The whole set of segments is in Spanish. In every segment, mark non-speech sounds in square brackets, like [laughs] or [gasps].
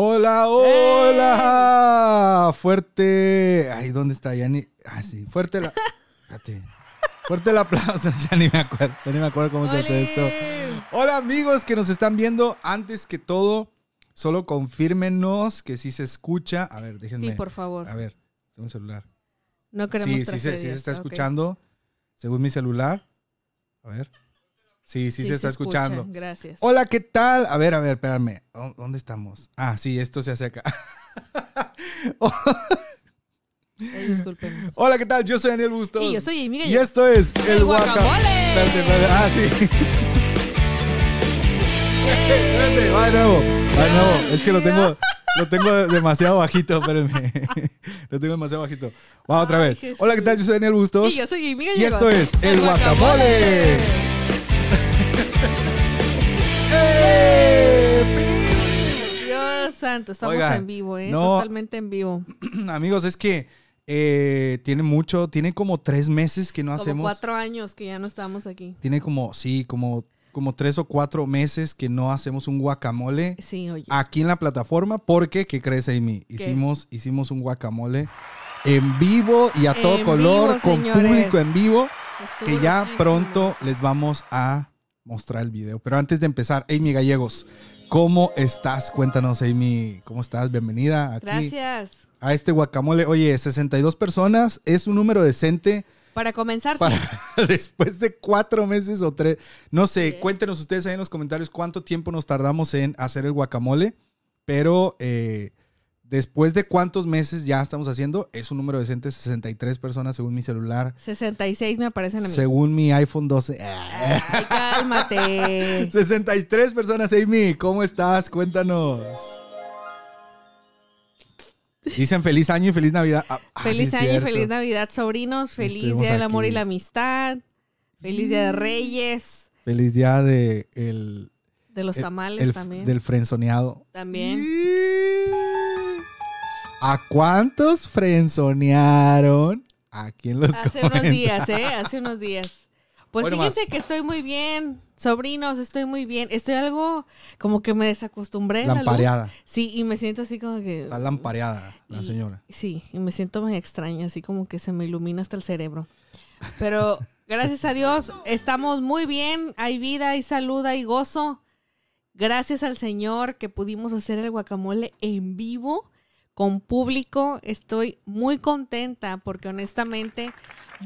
Hola, hola. Fuerte. Ay, ¿dónde está? Ya ni. Ah, sí. Fuerte la. Espérate. Fuerte el aplauso. [laughs] Ya ni me acuerdo. Ya ni me acuerdo cómo se hace esto. Hola, amigos que nos están viendo. Antes que todo, solo confírmenos que sí se escucha. A ver, déjenme. Sí, por favor. A ver, tengo un celular. No queremos Sí, sí, se, sí se está escuchando. Según mi celular. A ver. Sí, sí, se está escucha. escuchando. Gracias. Hola, ¿qué tal? A ver, a ver, espérame. ¿Dó- ¿Dónde estamos? Ah, sí, esto se hace acá. [laughs] Ay, discúlpenos. Hola, ¿qué tal? Yo soy Daniel Bustos. Y yo soy Amy Y esto es El Guaca- Guacamole. Espérate. Ah, sí. [laughs] Espérate, va de nuevo. Va de nuevo. Es que lo tengo, lo tengo demasiado bajito, espérenme. [laughs] Lo tengo demasiado bajito. Va otra vez. Hola, ¿qué tal? Yo soy Daniel Bustos. Y yo soy Amy Y esto es El Guacamole. Dios santo, estamos en vivo, ¿eh? no. Totalmente en vivo. [clears throat] Amigos, es que eh, tiene mucho, tiene como tres meses que no Como hacemos. cuatro años que ya no estamos aquí. Tiene como, sí, como, como tres o cuatro meses que no hacemos un guacamole Sí, oye. aquí en la plataforma. Porque, ¿qué crees, Amy? Hicimos, hicimos un guacamole en vivo y a todo En color, vivo, con señores. público en vivo, Estuvo que ya pronto les vamos a mostrar el video. Pero antes de empezar, Amy Gallegos, ¿cómo estás? Cuéntanos, Amy, ¿cómo estás? Bienvenida aquí Gracias. a este guacamole. Oye, 62 personas es un número decente Para comenzar, sí. para [laughs] después de cuatro meses o tres. No sé, cuéntenos ustedes ahí en los comentarios cuánto tiempo nos tardamos en hacer el guacamole. Pero eh, después de cuántos meses ya estamos haciendo, es un número decente, 63 personas según mi celular. 66 me aparecen a mí. Según mi iPhone 12. Ay, cálmate. [laughs] 63 personas, Amy, ¿cómo estás? Cuéntanos. Dicen feliz año y feliz Navidad. Ah, ah, Feliz sí, año y feliz Navidad, sobrinos. Feliz Estuvimos Día del Amor y la Amistad. Feliz Día de Reyes. Feliz día de el, De los el- tamales el- también. del frenzoneado. También. ¿A cuántos frenzonearon? Aquí en los Hace unos días, ¿eh? Hace unos días. Pues Hoy fíjense nomás. que estoy muy bien. Sobrinos, estoy muy bien. Estoy algo como que me desacostumbré. a la luz. Lampareada. Sí, y me siento así como que. Está lampareada la Y- señora. Sí, y me siento muy extraña, así como que se me ilumina hasta el cerebro. Pero gracias a Dios estamos muy bien, hay vida, hay salud, hay gozo. Gracias al Señor que pudimos hacer el guacamole en vivo, con público. Estoy muy contenta porque honestamente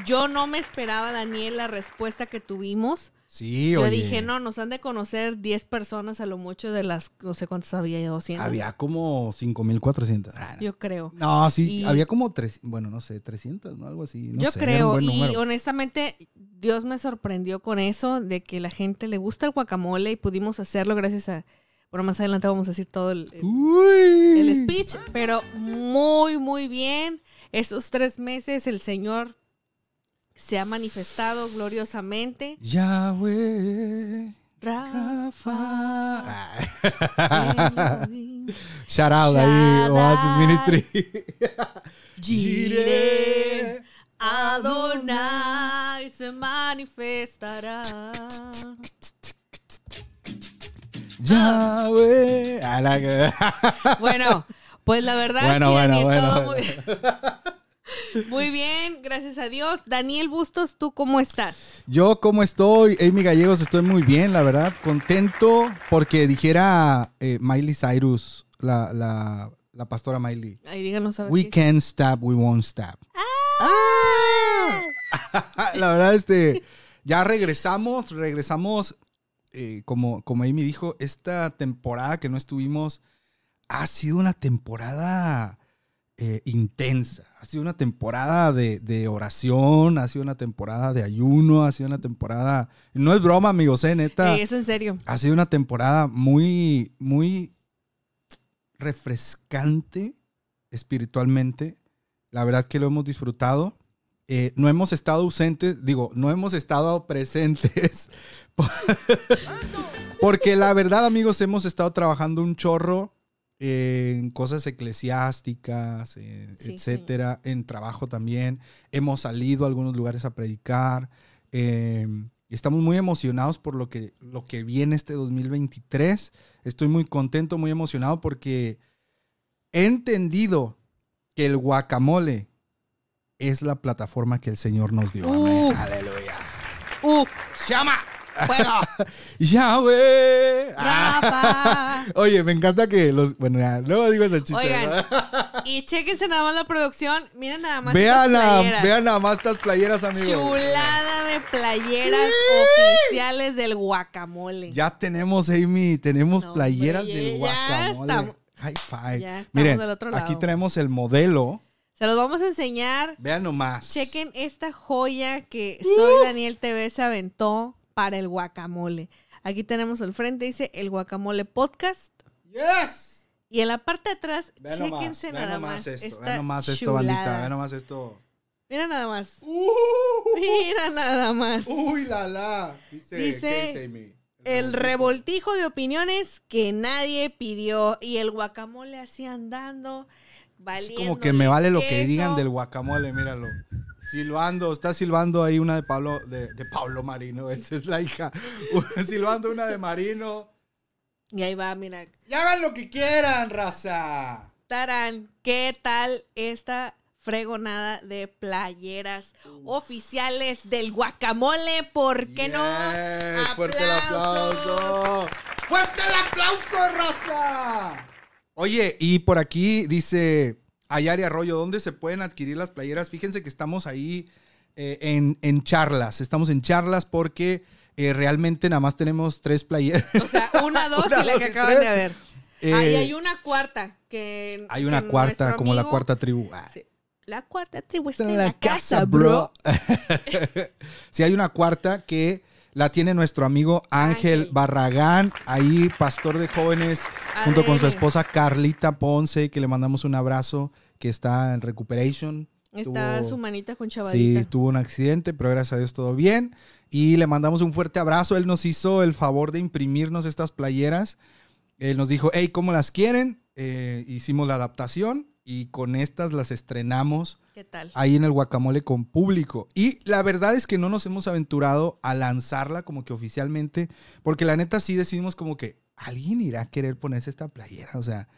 yo no me esperaba, Daniel, la respuesta que tuvimos. Sí, Yo oye. dije, no, nos han de conocer 10 personas a lo mucho de las, no sé cuántas había, 200. Había como 5400. Ah, no. Yo creo. No, sí, Y- había como tres, bueno, no sé, 300, ¿no? Algo así. No Yo sé, creo, y número. honestamente, Dios me sorprendió con eso, de que la gente le gusta el guacamole y pudimos hacerlo gracias a. Bueno, más adelante vamos a decir todo el, el- speech, pero muy, muy bien. Esos tres meses el Señor se ha manifestado gloriosamente. Yahweh. Rafa. Ah. [laughs] Shout out ahí, Oasis. Ministry. [laughs] Adonai se manifestará. [laughs] Yahweh. Ah, que- [laughs] Bueno, pues la verdad Bueno, sí, bueno, Daniel, bueno, todo. Muy, [laughs] muy bien, gracias a Dios. Daniel Bustos, ¿tú cómo estás? Yo, ¿cómo estoy? Amy Gallegos, estoy muy bien, la verdad. Contento porque dijera eh, Miley Cyrus, la, la, la pastora Miley. Ahí díganos a ver We can stab, we won't stab. Ah. [laughs] la verdad, este, ya regresamos, regresamos, eh, como, como Amy dijo, esta temporada que no estuvimos ha sido una temporada eh, intensa, ha sido una temporada de, de oración, ha sido una temporada de ayuno, ha sido una temporada, no es broma, amigos, eh, neta. Ey, es en serio. Ha sido una temporada muy, muy refrescante espiritualmente. La verdad que lo hemos disfrutado. Eh, no hemos estado ausentes, digo, no hemos estado presentes. [laughs] Porque la verdad, amigos, hemos estado trabajando un chorro en cosas eclesiásticas, en- Sí, etcétera, en trabajo también. Hemos salido a algunos lugares a predicar. eh, estamos muy emocionados por lo que, lo que viene este 2023. Estoy muy contento, muy emocionado porque he entendido que el guacamole es la plataforma que el Señor nos dio. Amén. Aleluya. ¡Uh! ¡Llama! ¡Fuego! [laughs] ¡Yahweh! ¡Rafa! [laughs] Oye, me encanta que los. Bueno, ya, luego digo ese chiste. Oigan, ¿verdad? [laughs] y chéquense nada más la producción. Miren nada más. Vean, vean nada más estas playeras, amigos. Chulada de playeras oficiales del guacamole. Ya tenemos, Amy, tenemos No, playeras hombre, del ya guacamole. estamos- High five. Ya estamos Miren, del otro aquí lado. tenemos el modelo. Se los vamos a enseñar. Vean nomás. Chequen esta joya que Soy Daniel TV se aventó para el guacamole. Aquí tenemos al frente, dice el guacamole podcast. Yes. Y en la parte de atrás, Vean nomás, chéquense vean nada nomás más. esto, esta vean nomás esto, chulada. bandita, vean nomás esto. Mira nada más. Uh, Mira nada más. uy, la la. Dice, Dice, ¿qué dice Amy? El revoltijo de opiniones que nadie pidió. Y el guacamole así andando. Así Valiendo como que me vale lo que digan del guacamole, míralo. Silbando, está silbando ahí una de Pablo, de, de Pablo Marino, [laughs] esa es la hija. [laughs] silbando una de Marino. Y ahí va, mira. Y hagan lo que quieran, raza. Tarán, ¿qué tal esta fregonada de playeras oficiales del guacamole? ¿Por qué Yes, no? Fuerte el aplauso. ¡Fuerte el aplauso, raza! Oye, y por aquí dice Ayari Arroyo, ¿dónde se pueden adquirir las playeras? Fíjense que estamos ahí eh, en, en charlas. Estamos en charlas porque eh, realmente nada más tenemos tres playeras. O sea, una, [laughs] dos Una, y la dos que acaban de ver. Eh, Ahí hay una cuarta que hay una que cuarta, como la cuarta tribu. Ah. Sí. La cuarta tribu está Está en la casa, bro. [laughs] sí, hay una cuarta que la tiene nuestro amigo Ángel, Ángel. Barragán, ahí pastor de jóvenes, junto con su esposa Carlita Ponce, que le mandamos un abrazo, que está en recuperation. Está Tuvo- su manita con Sí, chavadita. tuvo un accidente, pero gracias a Dios todo bien. Y le mandamos un fuerte abrazo. Él nos hizo el favor de imprimirnos estas playeras. Él nos dijo, hey, ¿cómo las quieren? Eh, hicimos la adaptación y con estas las estrenamos ¿Qué tal? ahí en el guacamole con público. Y la verdad es que no nos hemos aventurado a lanzarla como que oficialmente, porque la neta sí decidimos como que alguien irá a querer ponerse esta playera, o sea,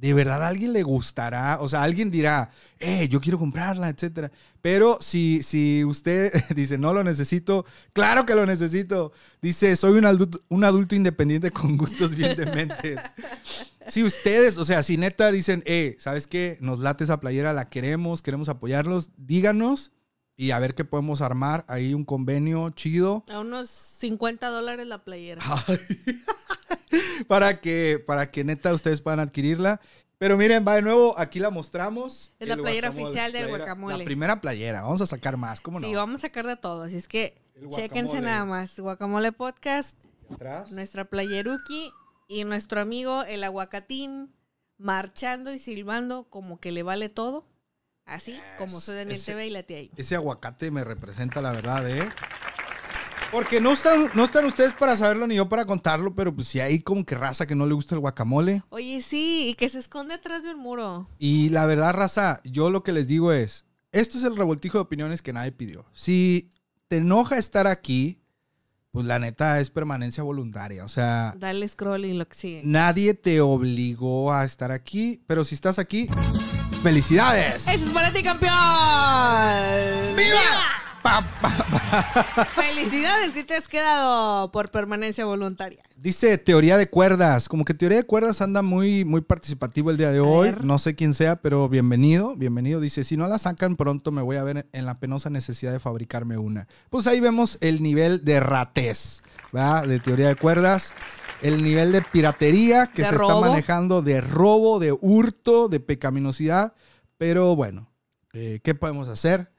de verdad a alguien le gustará, o sea, alguien dirá, eh, yo quiero comprarla, etcétera. Pero si, si usted [laughs] dice, no lo necesito, claro que lo necesito. Dice, soy un adulto, un adulto independiente con gustos bien dementes. [laughs] Si ustedes, o sea, si neta dicen, eh, ¿sabes qué? Nos late esa playera, la queremos, queremos apoyarlos, díganos y a ver qué podemos armar. Ahí un convenio chido A unos 50 dólares la playera. [laughs] para que, para que neta ustedes puedan adquirirla. Pero miren, va de nuevo, aquí la mostramos. Es la playera oficial del playera- guacamole. La primera playera, vamos a sacar más, ¿cómo no? Sí, vamos a sacar de todo. Así es que chéquense nada más. Guacamole Podcast, Atrás. nuestra playeruki y nuestro amigo el aguacatín marchando y silbando como que le vale todo. Así como soy Daniel ese- TV y la tía ahí. Ese aguacate me representa la verdad, ¿eh? Porque no están, no están ustedes para saberlo ni yo para contarlo, pero pues si hay como que raza que no le gusta el guacamole. Oye, sí, y que se esconde atrás de un muro. Y la verdad, raza, yo lo que les digo es, esto es el revoltijo de opiniones que nadie pidió. Si te enoja estar aquí, pues la neta es permanencia voluntaria. O sea, Dale scroll y lo que sigue. nadie te obligó a estar aquí, pero si estás aquí, ¡felicidades! ¡Eso es para ti, campeón! Pa, pa, ¡Felicidades que te has quedado por permanencia voluntaria! Dice teoría de cuerdas. Como que teoría de cuerdas anda muy, muy participativo el día de hoy. No sé quién sea, pero bienvenido, bienvenido. Dice, si no la sacan pronto me voy a ver en la penosa necesidad de fabricarme una. Pues ahí vemos el nivel de ratez, ¿verdad? De teoría de cuerdas. El nivel de piratería que De se robo. está manejando, de robo, de hurto, de pecaminosidad. Pero bueno, eh, ¿qué podemos hacer?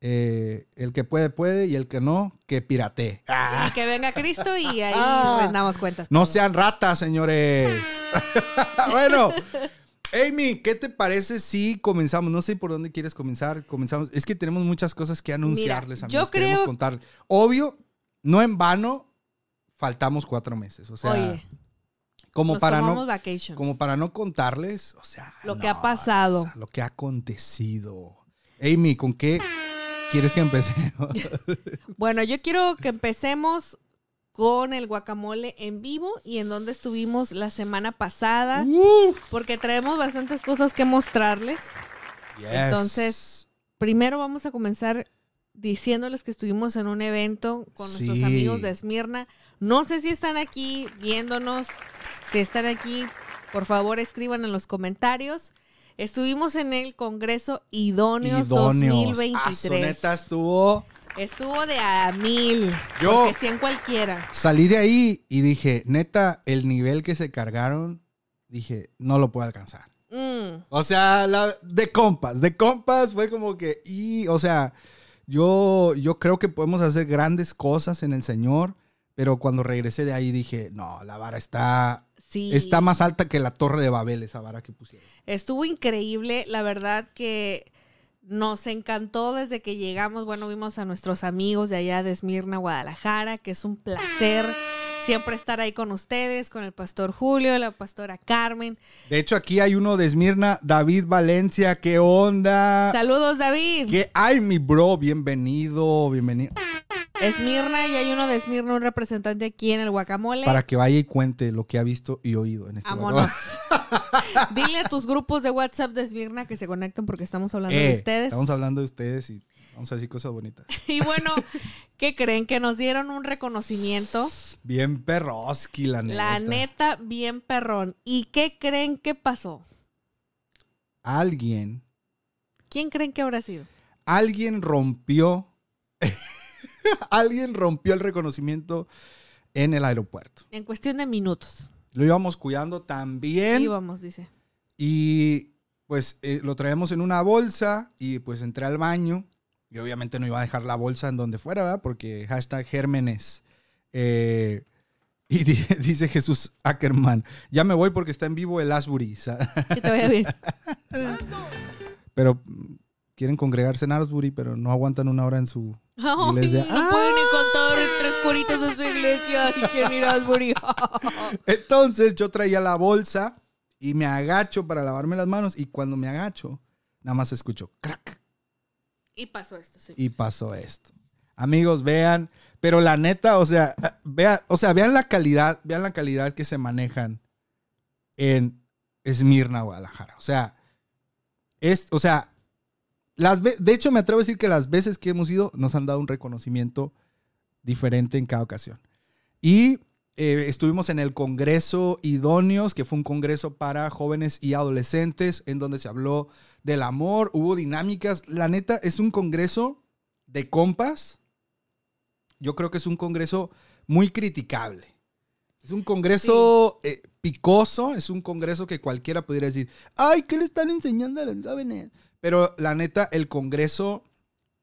Eh, el que puede, puede, y el que no, que piratee. Y que venga Cristo y ahí [laughs] Ah. rendamos cuentas. No sean ratas, señores. [laughs] bueno, Amy, ¿qué te parece si comenzamos? No sé por dónde quieres comenzar. Comenzamos. Es que tenemos muchas cosas que anunciarles, Mira, amigos. yo Queremos creo- contar. Obvio, no en vano, faltamos cuatro meses. O sea, Oye, como nos para no. vacations. Como para no contarles, o sea. Lo que ha pasado. o sea, lo que ha acontecido. Amy, ¿con qué quieres que empecemos? [laughs] Bueno, yo quiero que empecemos con el guacamole en vivo y en donde estuvimos la semana pasada, porque traemos bastantes cosas que mostrarles. Entonces, primero vamos a comenzar diciéndoles que estuvimos en un evento con nuestros amigos de Esmirna. No sé si están aquí viéndonos, si están aquí, por favor escriban en los comentarios. Estuvimos en el Congreso Idóneos, 2023. neta estuvo Estuvo de a mil. Yo porque 100 cualquiera. Salí de ahí y dije, neta, el nivel que se cargaron, dije, no lo puedo alcanzar. Mm. O sea, de compas, de compas fue como que, y, o sea, yo, yo creo que podemos hacer grandes cosas en el Señor, pero cuando regresé de ahí dije, no, la vara está, está más alta que la torre de Babel, esa vara que pusieron. Estuvo increíble, la verdad que nos encantó desde que llegamos. Bueno, vimos a nuestros amigos de allá de Esmirna, Guadalajara, que es un placer siempre estar ahí con ustedes, con el pastor Julio, la pastora Carmen. De hecho, aquí hay uno de Esmirna, David Valencia. ¿Qué onda? Saludos, David. ¿Qué hay, mi bro? Bienvenido, bienvenido. Esmirna y hay uno de Esmirna, un representante aquí en el Guacamole. Para que vaya y cuente lo que ha visto y oído en este Vámonos. [laughs] Dile a tus grupos de WhatsApp de Esmirna que se conecten porque estamos hablando de eh, ustedes. Estamos hablando de ustedes y vamos a decir cosas bonitas. [laughs] y bueno, ¿qué creen? Que nos dieron un reconocimiento. Bien perroski, la neta. La neta, bien perrón. ¿Y qué creen que pasó? Alguien. ¿Quién creen que habrá sido? Alguien rompió [laughs] alguien rompió el reconocimiento en el aeropuerto. En cuestión de minutos. Lo íbamos cuidando también. Íbamos, dice. Y pues eh, lo traíamos en una bolsa y pues entré al baño. Y obviamente no iba a dejar la bolsa en donde fuera, ¿verdad? Porque hashtag Gérmenes. Eh, y [laughs] dice Jesús Ackerman, ya me voy porque está en vivo el Asbury. [laughs] Que te vaya bien. Pero quieren congregarse en Asbury, pero no aguantan una hora en su [laughs] no pueden ni contar tres coritos de su iglesia y a Asbury. [laughs] Entonces yo traía la bolsa y me agacho para lavarme las manos y cuando me agacho, nada más escucho crack. Y pasó esto, sí. Y pasó esto. Amigos, vean, pero la neta, o sea, vean, o sea, vean la calidad, vean la calidad que se manejan en Esmirna, Guadalajara. O sea, es, o sea, de hecho, me atrevo a decir que las veces que hemos ido nos han dado un reconocimiento diferente en cada ocasión. Y eh, estuvimos en el Congreso Idóneos, que fue un congreso para jóvenes y adolescentes, en donde se habló del amor, hubo dinámicas. La neta, es un congreso de compas. Yo creo que es un congreso muy criticable. Es un congreso eh, picoso, es un congreso que cualquiera pudiera decir, ay, ¿qué le están enseñando a los jóvenes? Pero la neta, el Congreso,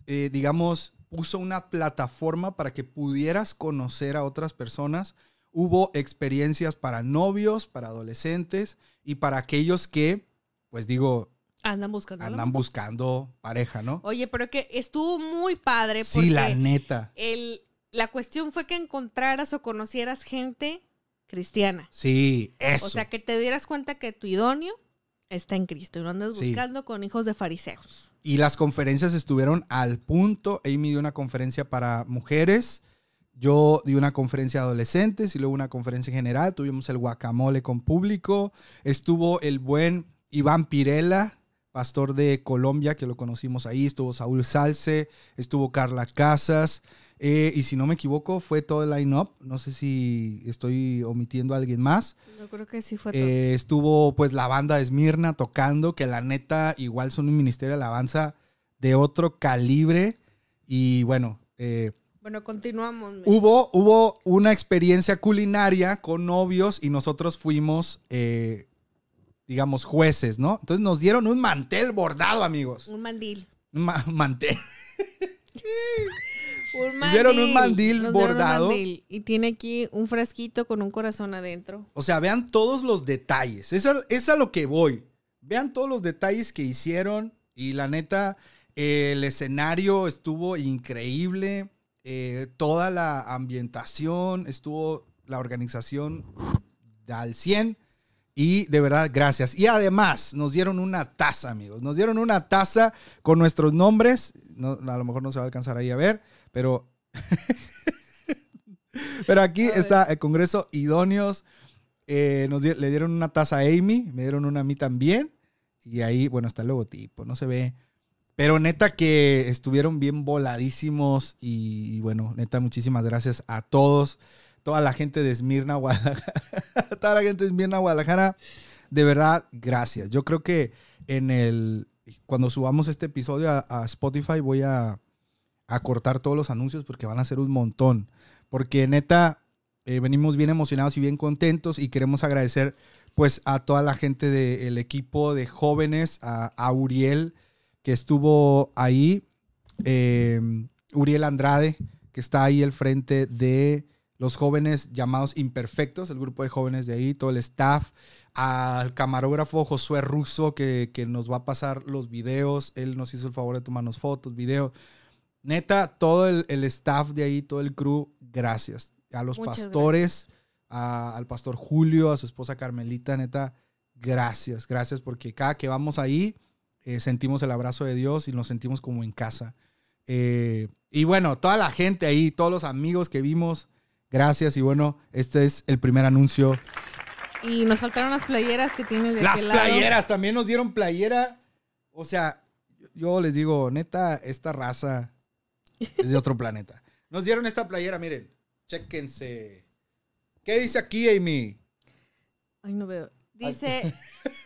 eh, digamos, puso una plataforma para que pudieras conocer a otras personas. Hubo experiencias para novios, para adolescentes y para aquellos que, pues digo, Andan buscando. Andan buscando pareja, ¿no? Oye, pero que estuvo muy padre. Porque sí, la neta. El, la cuestión fue que encontraras o conocieras gente cristiana. Sí, eso. O sea, que te dieras cuenta que tu idóneo está en Cristo y no andas buscando con hijos de fariseos. Y las conferencias estuvieron al punto. Amy dio una conferencia para mujeres. Yo di una conferencia de adolescentes y luego una conferencia general. Tuvimos el guacamole con público. Estuvo el buen Iván Pirela, pastor de Colombia, que lo conocimos ahí. Estuvo Saúl Salce, estuvo Carla Casas. Eh, y si no me equivoco, fue todo el line-up. No sé si estoy omitiendo a alguien más. Yo creo que sí fue todo. Eh, estuvo pues la banda Esmirna tocando, que la neta igual son un ministerio de alabanza de otro calibre. Y bueno. Eh, bueno, continuamos. Hubo, hubo una experiencia culinaria con novios y nosotros fuimos, digamos, jueces, ¿no? Entonces nos dieron un mantel bordado, amigos. Un mandil. Un mantel. [laughs] Un mandil. un mandil bordado. y tiene aquí un frasquito con un corazón adentro. O sea, vean todos los detalles. Es a, lo que voy. Vean todos los detalles que hicieron. Y la neta, el escenario estuvo increíble. Eh, toda la ambientación, estuvo la organización al 100. Y de verdad, gracias. Y además, nos dieron una taza, amigos. Nos dieron una taza con nuestros nombres. a lo mejor no se va a alcanzar ahí a ver pero [laughs] Pero aquí está el Congreso Idóneos. Eh, nos le dieron una taza a Amy, me dieron una a mí también. Y ahí, bueno, está el logotipo, no se ve. Pero neta que estuvieron bien voladísimos y, bueno, neta, muchísimas gracias a todos, toda la gente de Esmirna, Guadalajara, [laughs] toda la gente de Esmirna, Guadalajara, de verdad, gracias. Yo creo que en el, cuando subamos este episodio a, Spotify voy a, a, cortar todos los anuncios porque van a ser un montón. Porque neta, eh, venimos bien emocionados y bien contentos y queremos agradecer pues a toda la gente del equipo de jóvenes, a, Uriel que estuvo ahí, eh, Uriel Andrade que está ahí al frente de los jóvenes llamados imperfectos, el grupo de jóvenes de ahí, todo el staff, al camarógrafo Josué Russo que, nos va a pasar los videos, él nos hizo el favor de tomarnos fotos, videos. Neta, todo el, staff de ahí, todo el crew, gracias. A los pastores, al pastor Julio, a su esposa Carmelita, neta, gracias, gracias porque cada que vamos ahí eh, sentimos el abrazo de Dios y nos sentimos como en casa. Eh, y bueno, toda la gente ahí, todos los amigos que vimos, gracias. Y bueno, este es el primer anuncio y nos faltaron las playeras que tiene de Las playeras, también nos dieron playera. O sea, yo les digo, neta, esta raza [laughs] es de otro planeta. Nos dieron esta playera, miren. Chéquense. ¿Qué dice aquí, Amy? Ay, no veo. Dice,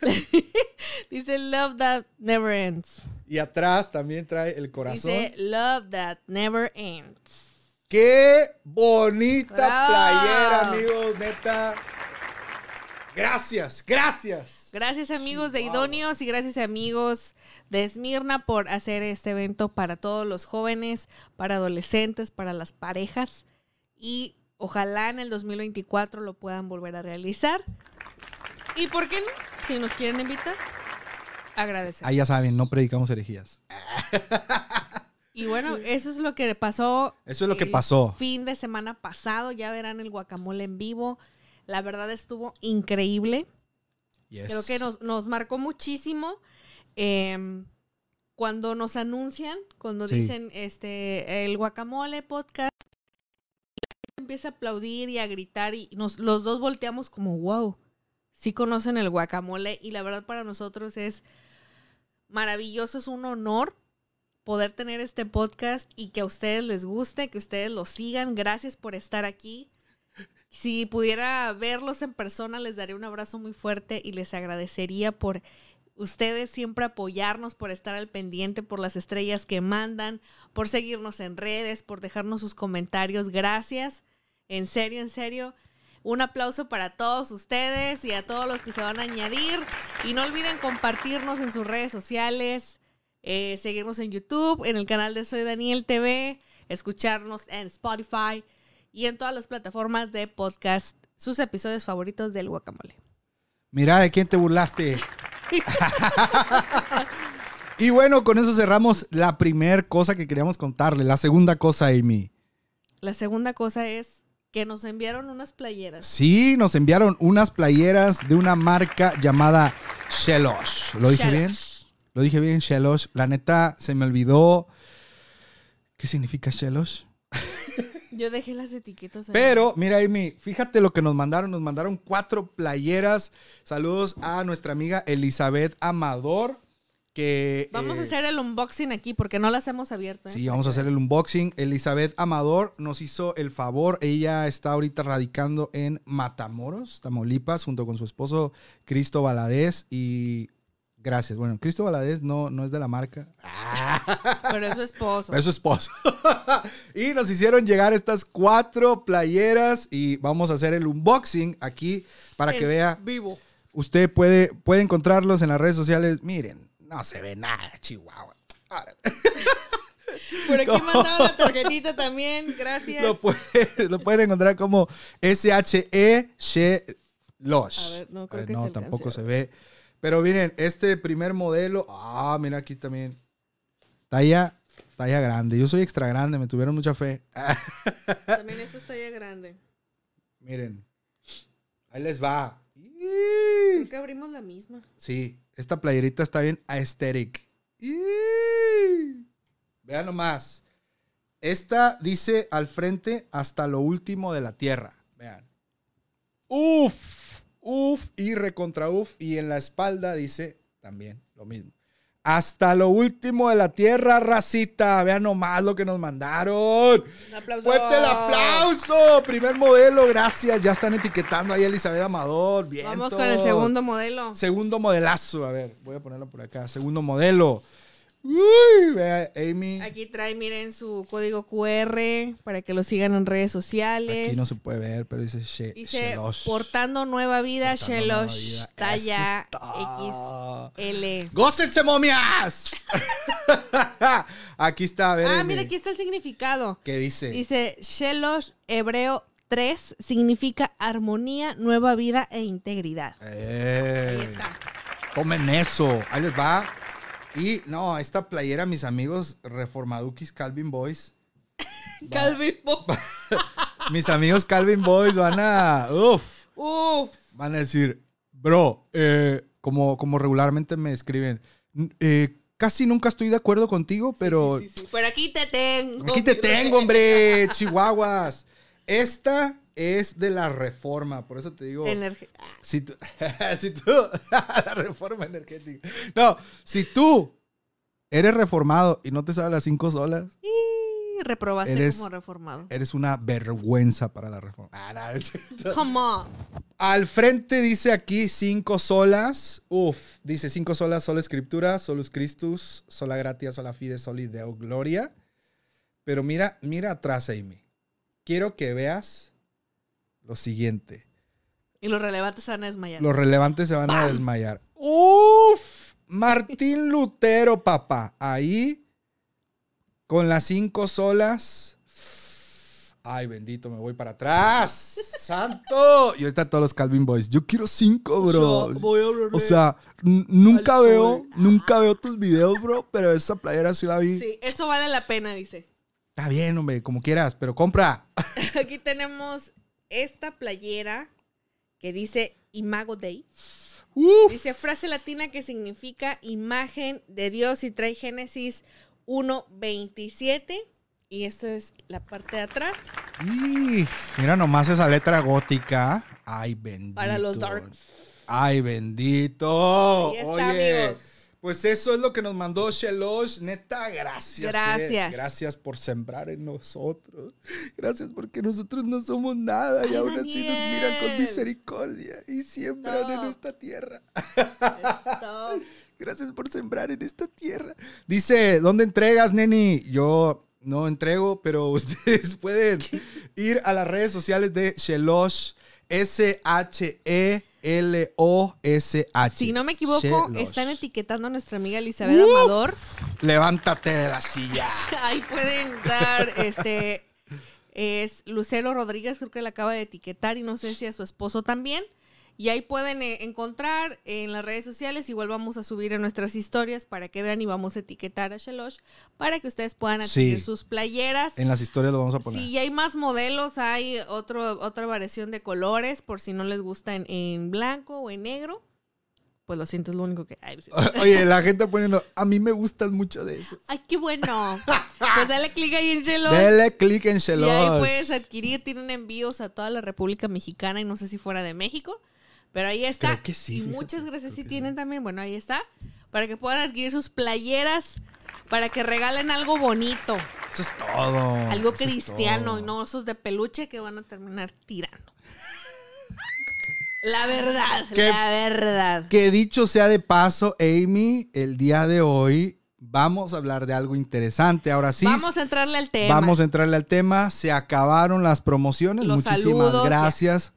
[laughs] [laughs] dice Love That Never Ends. Y atrás también trae el corazón. Dice Love That Never Ends. Qué bonita playera, amigos, neta. Gracias, gracias. Gracias amigos de Idóneos y gracias amigos de Esmirna por hacer este evento para todos los jóvenes, para adolescentes, para las parejas y ojalá en el 2024 lo puedan volver a realizar. ¿Y por qué no? Si nos quieren invitar, agradecer. Ahí ya saben, no predicamos herejías. Y bueno, eso es lo que pasó. Eso es lo que pasó. Fin de semana pasado, ya verán el guacamole en vivo. La verdad estuvo increíble. Creo que nos, marcó muchísimo. Em, cuando nos anuncian, cuando dicen este el guacamole podcast, empieza a aplaudir y a gritar y nos, los dos volteamos como wow. Sí conocen el guacamole y la verdad para nosotros es maravilloso, es un honor poder tener este podcast y que a ustedes les guste, que ustedes lo sigan. Gracias por estar aquí. Si pudiera verlos en persona, les daría un abrazo muy fuerte y les agradecería por ustedes siempre apoyarnos, por estar al pendiente, por las estrellas que mandan, por seguirnos en redes, por dejarnos sus comentarios. Gracias. En serio, en serio. Un aplauso para todos ustedes y a todos los que se van a añadir. Y no olviden compartirnos en sus redes sociales, eh, seguirnos en YouTube, en el canal de Soy Daniel TV, escucharnos en Spotify y en todas las plataformas de podcast sus episodios favoritos del guacamole. Mira, ¿de quién te burlaste? [laughs] y bueno, con eso cerramos la primera cosa que queríamos contarle. La segunda cosa, Amy. La segunda cosa es que nos enviaron unas playeras. Sí, nos enviaron unas playeras de una marca llamada Shelosh. ¿Lo dije bien? Lo dije bien, Shelosh. La neta, se me olvidó. ¿Qué significa Shelosh? Yo dejé las etiquetas ahí. Pero, mira, Amy, fíjate lo que nos mandaron. Nos mandaron cuatro playeras. Saludos a nuestra amiga Elizabeth Amador. Que, vamos a eh, hacer el unboxing aquí porque no las hemos abierto. ¿eh? Sí, vamos a hacer el unboxing. Elizabeth Amador nos hizo el favor. Ella está ahorita radicando en Matamoros, Tamaulipas, junto con su esposo Cristo Valadez. Y Gracias. Bueno, Cristo Valadez no, no es de la marca. [laughs] Pero es su esposo. Es su esposo. [laughs] y nos hicieron llegar estas cuatro playeras y vamos a hacer el unboxing aquí para que vea. Vivo. Usted puede, puede encontrarlos en las redes sociales. Miren, no se ve nada, Chihuahua. [laughs] Por aquí mandaba la tarjetita también, gracias. Lo, pueden encontrar como SHE Losh. A ver, no, creo que no tampoco se ve. Pero miren, este primer modelo, ah, mira aquí también. Talla, talla grande. Yo soy extra grande, me tuvieron mucha fe. [laughs] También esta es talla grande. Miren, ahí les va. Creo que abrimos la misma. Sí, esta playerita está bien aesthetic. Vean nomás. Esta dice al frente hasta lo último de la tierra. Vean. Uf, uf y recontra uf. Y en la espalda dice también lo mismo. Hasta lo último de la tierra, racita. Vean nomás lo que nos mandaron. Un aplauso. Fuerte el aplauso. Primer modelo, gracias. Ya están etiquetando ahí a Elizabeth Amador. Bien. Vamos con el segundo modelo. Segundo modelazo. A ver, voy a ponerlo por acá. Segundo modelo. Uy, vea, Amy. Aquí trae, miren, su código QR para que lo sigan en redes sociales. Aquí no se puede ver, pero dice She Dice, Shelosh. portando nueva vida, Portando nueva Shelosh, vida. talla está. XL. ¡Gócense, momias! [laughs] aquí está, a ver. Ah, Amy. mira, aquí está el significado. ¿Qué dice? Dice, Shelosh hebreo 3 significa armonía, nueva vida e integridad. Eh, Ahí está. Tomen eso. Ahí les va. Y no, esta playera, mis amigos reformadukis Calvin Boys. [laughs] Calvin Bo- [laughs] Mis amigos Calvin Boys van a. Uf. Uf. Van a decir, bro, eh, como, como regularmente me escriben, "N- eh, casi nunca estoy de acuerdo contigo, pero Sí, sí, sí. Por aquí te tengo. aquí te tengo, hombre, [laughs] chihuahuas. Esta es de la reforma, por eso te digo. Energe- Si tú, [laughs] si tú- [laughs] la reforma energética. No, si tú eres reformado y no te sabes las cinco solas, y reprobaste Eres- como reformado. eres una vergüenza para la reforma. Ah, no, es. Al frente dice aquí cinco solas. Uf, dice cinco solas, sola escritura, solus Christus, sola gratia, sola fide, soli deo gloria. Pero mira, mira atrás, Amy. Quiero que veas lo siguiente. Y los relevantes se van a desmayar. Los relevantes se van a desmayar. Uf, Martín Lutero, papá. Ahí, con las cinco solas. Ay, bendito, me voy para atrás. [laughs] ¡Santo! Y ahorita todos los Calvin Boys. Yo quiero cinco, bro. Yo voy a O sea, nunca veo, nunca veo tus videos, bro, pero esa playera sí la vi. Sí, eso vale la pena, dice. Está bien, hombre, como quieras, pero compra. [laughs] Aquí tenemos esta playera que dice Imago Dei. Uf. Dice frase latina que significa imagen de Dios y trae Génesis 1.27. Y esta es la parte de atrás Y mira nomás esa letra gótica. Ay, bendito. para los darks. Ay, bendito. Está, Oye, amigos. Pues eso es lo que nos mandó Shelosh. Neta, gracias. eh. Gracias. Gracias por sembrar en nosotros. Gracias porque nosotros no somos nada y aún así nos miran con misericordia y siembran en esta tierra. [laughs] Gracias por sembrar en esta tierra. Dice, ¿dónde entregas, neni? Yo no entrego, pero [laughs] ustedes pueden ir a las redes sociales de Shelosh. S-H-E-L-O-S-H. Si no me equivoco, Shelosh. están etiquetando a nuestra amiga Elizabeth Amador. Levántate de la silla. [laughs] Ahí pueden dar, este, es Lucero Rodríguez, creo que la acaba de etiquetar y no sé si a su esposo también. Y ahí pueden eh, encontrar en las redes sociales, igual vamos a subir en nuestras historias para que vean y vamos a etiquetar a Shelosh para que ustedes puedan adquirir Sí. sus playeras. En las historias lo vamos a poner. Si hay más modelos, hay otro, otra variación de colores, por si no les gusta en, en blanco o en negro. Pues lo siento, es lo único que hay. [laughs] Oye, la gente poniendo, a mí me gustan mucho de eso. ¡Ay, qué bueno! Pues dale clic ahí en Shelosh. Dele click en Y Shelosh. ahí puedes adquirir, tienen envíos a toda la República Mexicana y no sé si fuera de México, pero ahí está. Creo que sí, Y muchas gracias si que tienen también, bueno, ahí está, para que puedan adquirir sus playeras, para que regalen algo bonito, Eso es todo. algo Eso cristiano todo. y no esos de peluche que van a terminar tirando. La verdad, ¿Qué? la verdad. Que dicho sea de paso, Amy, el día de hoy vamos a hablar de algo interesante. Ahora sí, Vamos a entrarle al tema. vamos a entrarle al tema. Se acabaron las promociones. Los Muchísimas saludos. gracias.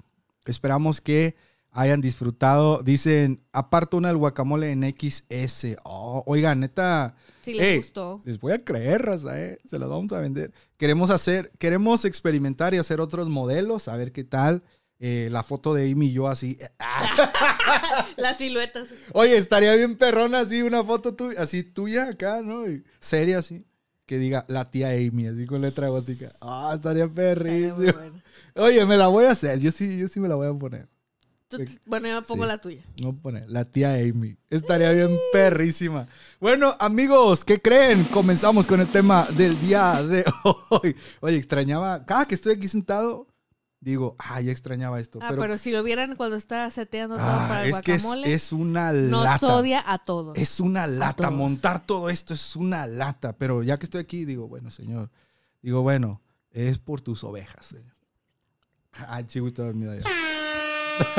Esperamos que hayan disfrutado. Dicen, aparto una del guacamole en XS. Oh, oigan, neta. Si les gustó. Les voy a creer, raza, eh. Se las vamos a vender. Queremos hacer, queremos experimentar y hacer otros modelos, a ver qué tal. Eh, la foto de Amy y yo así. [laughs] Las siluetas. Oye, estaría bien perrona así, una foto tuya, así tuya acá, ¿no? Y seria así. Que diga la tía Amy, así con letra gótica. Ah, estaría perrísimo. bueno. Oye, me la voy a hacer. Yo sí, yo sí me la voy a poner. Bueno, yo me pongo Sí. la tuya. No pone la tía Amy. Estaría bien perrísima. Bueno, amigos, ¿qué creen? Comenzamos con el tema del día de hoy. Oye, extrañaba. Cada que estoy aquí sentado, digo, ah, ya extrañaba esto. Ah, pero pero, si lo vieran cuando está seteando todo ah, para el es que es, guacamole, es una nos lata. odia a todos. Es una lata. Montar todo esto es una lata. Pero ya que estoy aquí, digo, bueno, señor. Digo, bueno, es por tus ovejas, señor. Ay, chico, ya.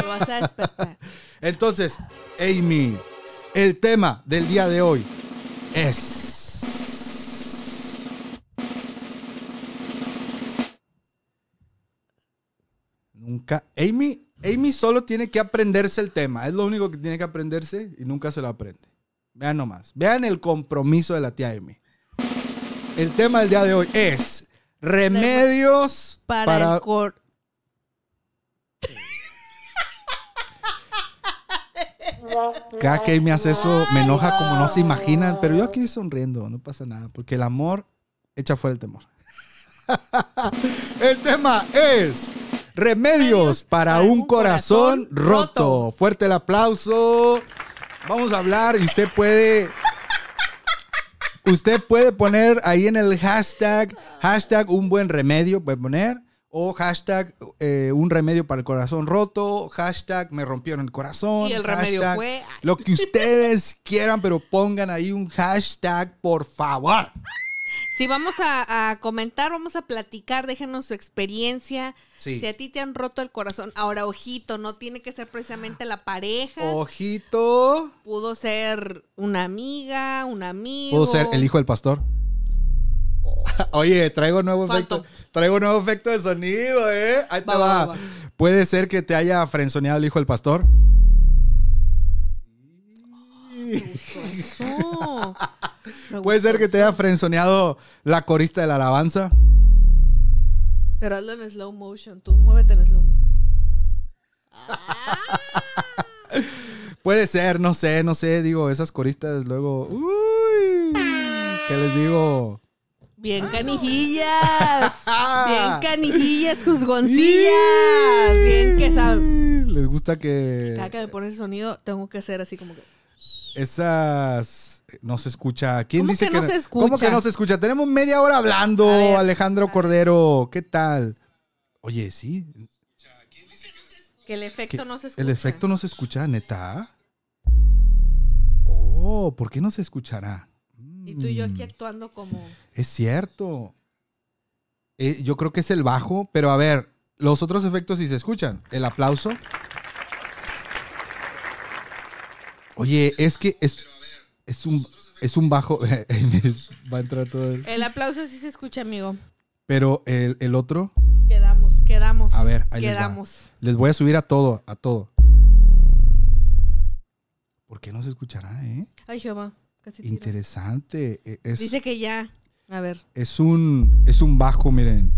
Lo vas a despertar. [laughs] Entonces, Amy, el tema del día de hoy es. Nunca. Amy, Amy solo tiene que aprenderse el tema. Es lo único que tiene que aprenderse y nunca se lo aprende. Vean nomás. Vean el compromiso de la tía Amy. El tema del día de hoy es remedios Para, para, el cor... Cada que me hace eso, me enoja como no se imaginan, pero yo aquí sonriendo, no pasa nada, porque el amor echa fuera el temor. [laughs] el tema es remedios para un corazón roto. Fuerte el aplauso. Vamos a hablar y usted puede... Usted puede poner ahí en el hashtag, hashtag un buen remedio, puede poner, o hashtag eh, un remedio para el corazón roto, hashtag me rompieron el corazón. Y el remedio fue- Lo que ustedes [laughs] quieran, pero pongan ahí un hashtag, por favor. Si vamos a, a comentar, vamos a platicar, déjenos su experiencia. Sí. Si a ti te han roto el corazón, ahora ojito, no tiene que ser precisamente la pareja. Ojito. Pudo ser una amiga, un amigo. Puedo ser el hijo del pastor. [laughs] Oye, traigo nuevo efecto. Traigo nuevo efecto de sonido, ¿eh? Ahí te Va, va. va, va. Puede ser que te haya frenzoneado el hijo del pastor. Puede ser que te haya frenzoneado la corista de la alabanza. Pero hazlo en slow motion. Tú muévete en slow motion. [laughs] Puede ser, no sé, no sé. Digo, esas coristas luego. Uy. ¿Qué les digo? Bien canijillas. Ah. Bien [laughs] canijillas, juzgoncillas. Bien que saben. Les gusta que. Cada que me pones ese sonido, tengo que hacer así como que. Esas no se escucha. ¿Quién ¿Cómo dice que que, no se escucha? ¿Cómo que no se escucha? Tenemos media hora hablando, ver. Alejandro Cordero. ¿Qué tal? Oye, sí. Que el efecto ¿qué- no se escucha. ¿El efecto no se escucha, neta? Oh, ¿por qué no se escuchará? Y tú y yo aquí Mm, actuando como. Es cierto. Eh, yo creo que es el bajo, pero a ver, los otros efectos sí se escuchan. El aplauso. Oye, es que es, es un es un bajo. [laughs] Va a entrar todo el- El aplauso sí se escucha, amigo. Pero el, el otro, Quedamos, quedamos. A ver, ahí les. Quedamos. les voy a subir a todo, a todo. ¿Por qué no se escuchará, eh? Ay, Jehová. Casi. Interesante. E- Es, Dice que ya. A ver. es un es un bajo, miren.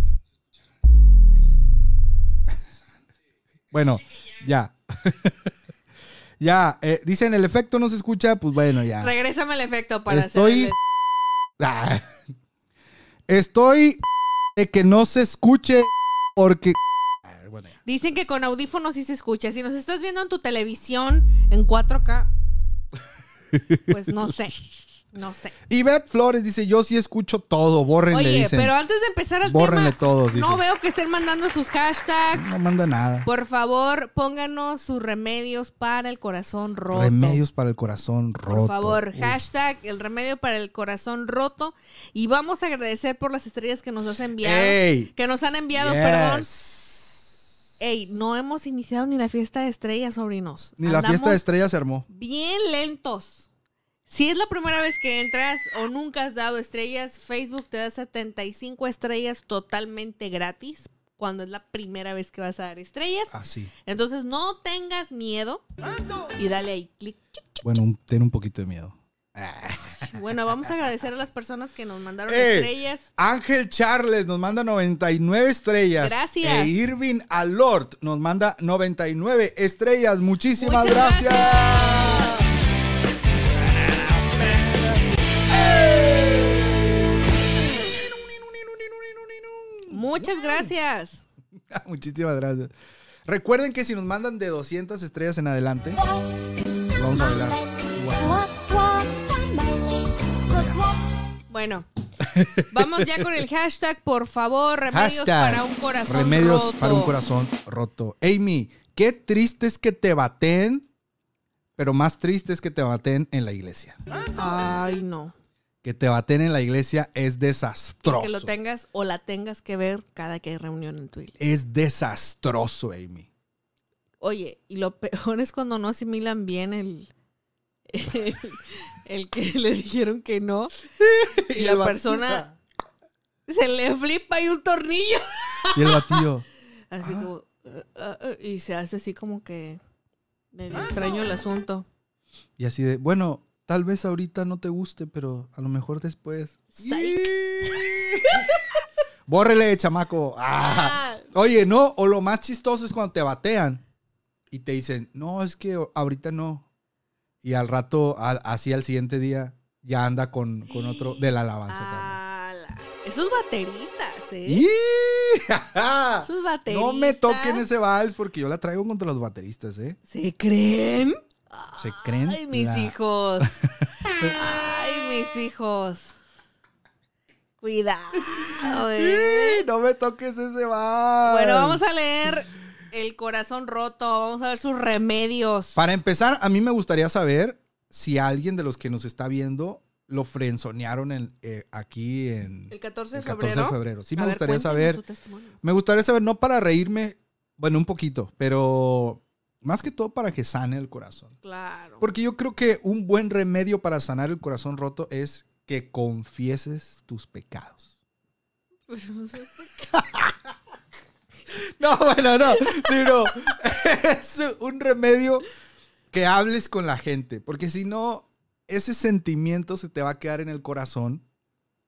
Bueno, ya. [laughs] ya, eh, dicen el efecto no se escucha, pues bueno, ya. Regrésame el efecto para Estoy- hacer. [laughs] Ah. Estoy de que no se escuche porque [laughs] Ah, bueno, ya. Dicen que con audífonos sí se escucha. Si nos estás viendo en tu televisión en 4K, pues no sé. No sé. Ivette Flores dice, yo sí escucho todo, bórrenle, Oye, dicen. pero antes de empezar al Bórrenle tema, todos, no veo que estén mandando sus hashtags. No manda nada. Por favor, pónganos sus remedios para el corazón roto. Remedios para el corazón roto. Por favor, Uf. hashtag el remedio para el corazón roto. Y vamos a agradecer por las estrellas que nos has enviado. Ey, Que nos han enviado, yes. perdón. Ey, no hemos iniciado ni la fiesta de estrellas, sobrinos. Ni la fiesta de estrellas se armó. Bien lentos. Si es la primera vez que entras o nunca has dado estrellas, Facebook te da 75 estrellas totalmente gratis cuando es la primera vez que vas a dar estrellas. Así. Entonces no tengas miedo y dale ahí clic. Bueno, un- ten un poquito de miedo. Bueno, vamos a agradecer a las personas que nos mandaron Ey. estrellas. Ángel Charles nos manda 99 estrellas. Gracias. E Irving Alort nos manda 99 estrellas. Muchísimas Muchas gracias. Muchas gracias. [laughs] Muchísimas gracias. Recuerden que si nos mandan de 200 estrellas en adelante, vamos a bailar. Bueno, vamos ya con el hashtag, por favor, remedios Hashtag, para un corazón Remedios roto. para un corazón roto. Amy, qué triste es que te baten, pero más triste es que te baten en la iglesia. Ay, no. Que te baten en la iglesia es desastroso. que lo tengas o la tengas que ver cada que hay reunión en tu iglesia. Es desastroso, Amy. Oye, y lo peor es cuando no asimilan bien el, el, el que [laughs] le dijeron que no. [laughs] Y la persona se le flipa y un tornillo. Y el batillo. [laughs] Así como. "Uh, uh, uh", y se hace así como que. Medio extraño el asunto. Y así de, bueno, tal vez ahorita no te guste, pero a lo mejor después. Bórrele, chamaco. Ah. Ah, Oye, no, o lo más chistoso es cuando te batean y te dicen, no, es que ahorita no. Y al rato, al- así al siguiente día, ya anda con, con otro de la alabanza ala. Esos bateristas, ¿eh? también. ¡Y! [laughs] Esos bateristas. No me toquen ese vals porque yo la traigo contra los bateristas, ¿eh? ¿Se creen? ¿Se creen? Ay, mis la- hijos. [laughs] Ay, mis hijos. Cuidado, [laughs] eh. ¡Y! No me toques ese vals. Bueno, vamos a leer El corazón roto. Vamos a ver sus remedios. Para empezar, a mí me gustaría saber si alguien de los que nos está viendo lo frenzonearon en, eh, aquí en El 14 de el 14 febrero. de febrero. Sí, A me ver, gustaría saber. Me gustaría saber, no para reírme, bueno, un poquito, pero más que todo para que sane el corazón. Claro. Porque yo creo que un buen remedio para sanar el corazón roto es que confieses tus pecados. [laughs] [laughs] No, bueno, no, sino [laughs] es un remedio que hables con la gente, porque si no, ese sentimiento se te va a quedar en el corazón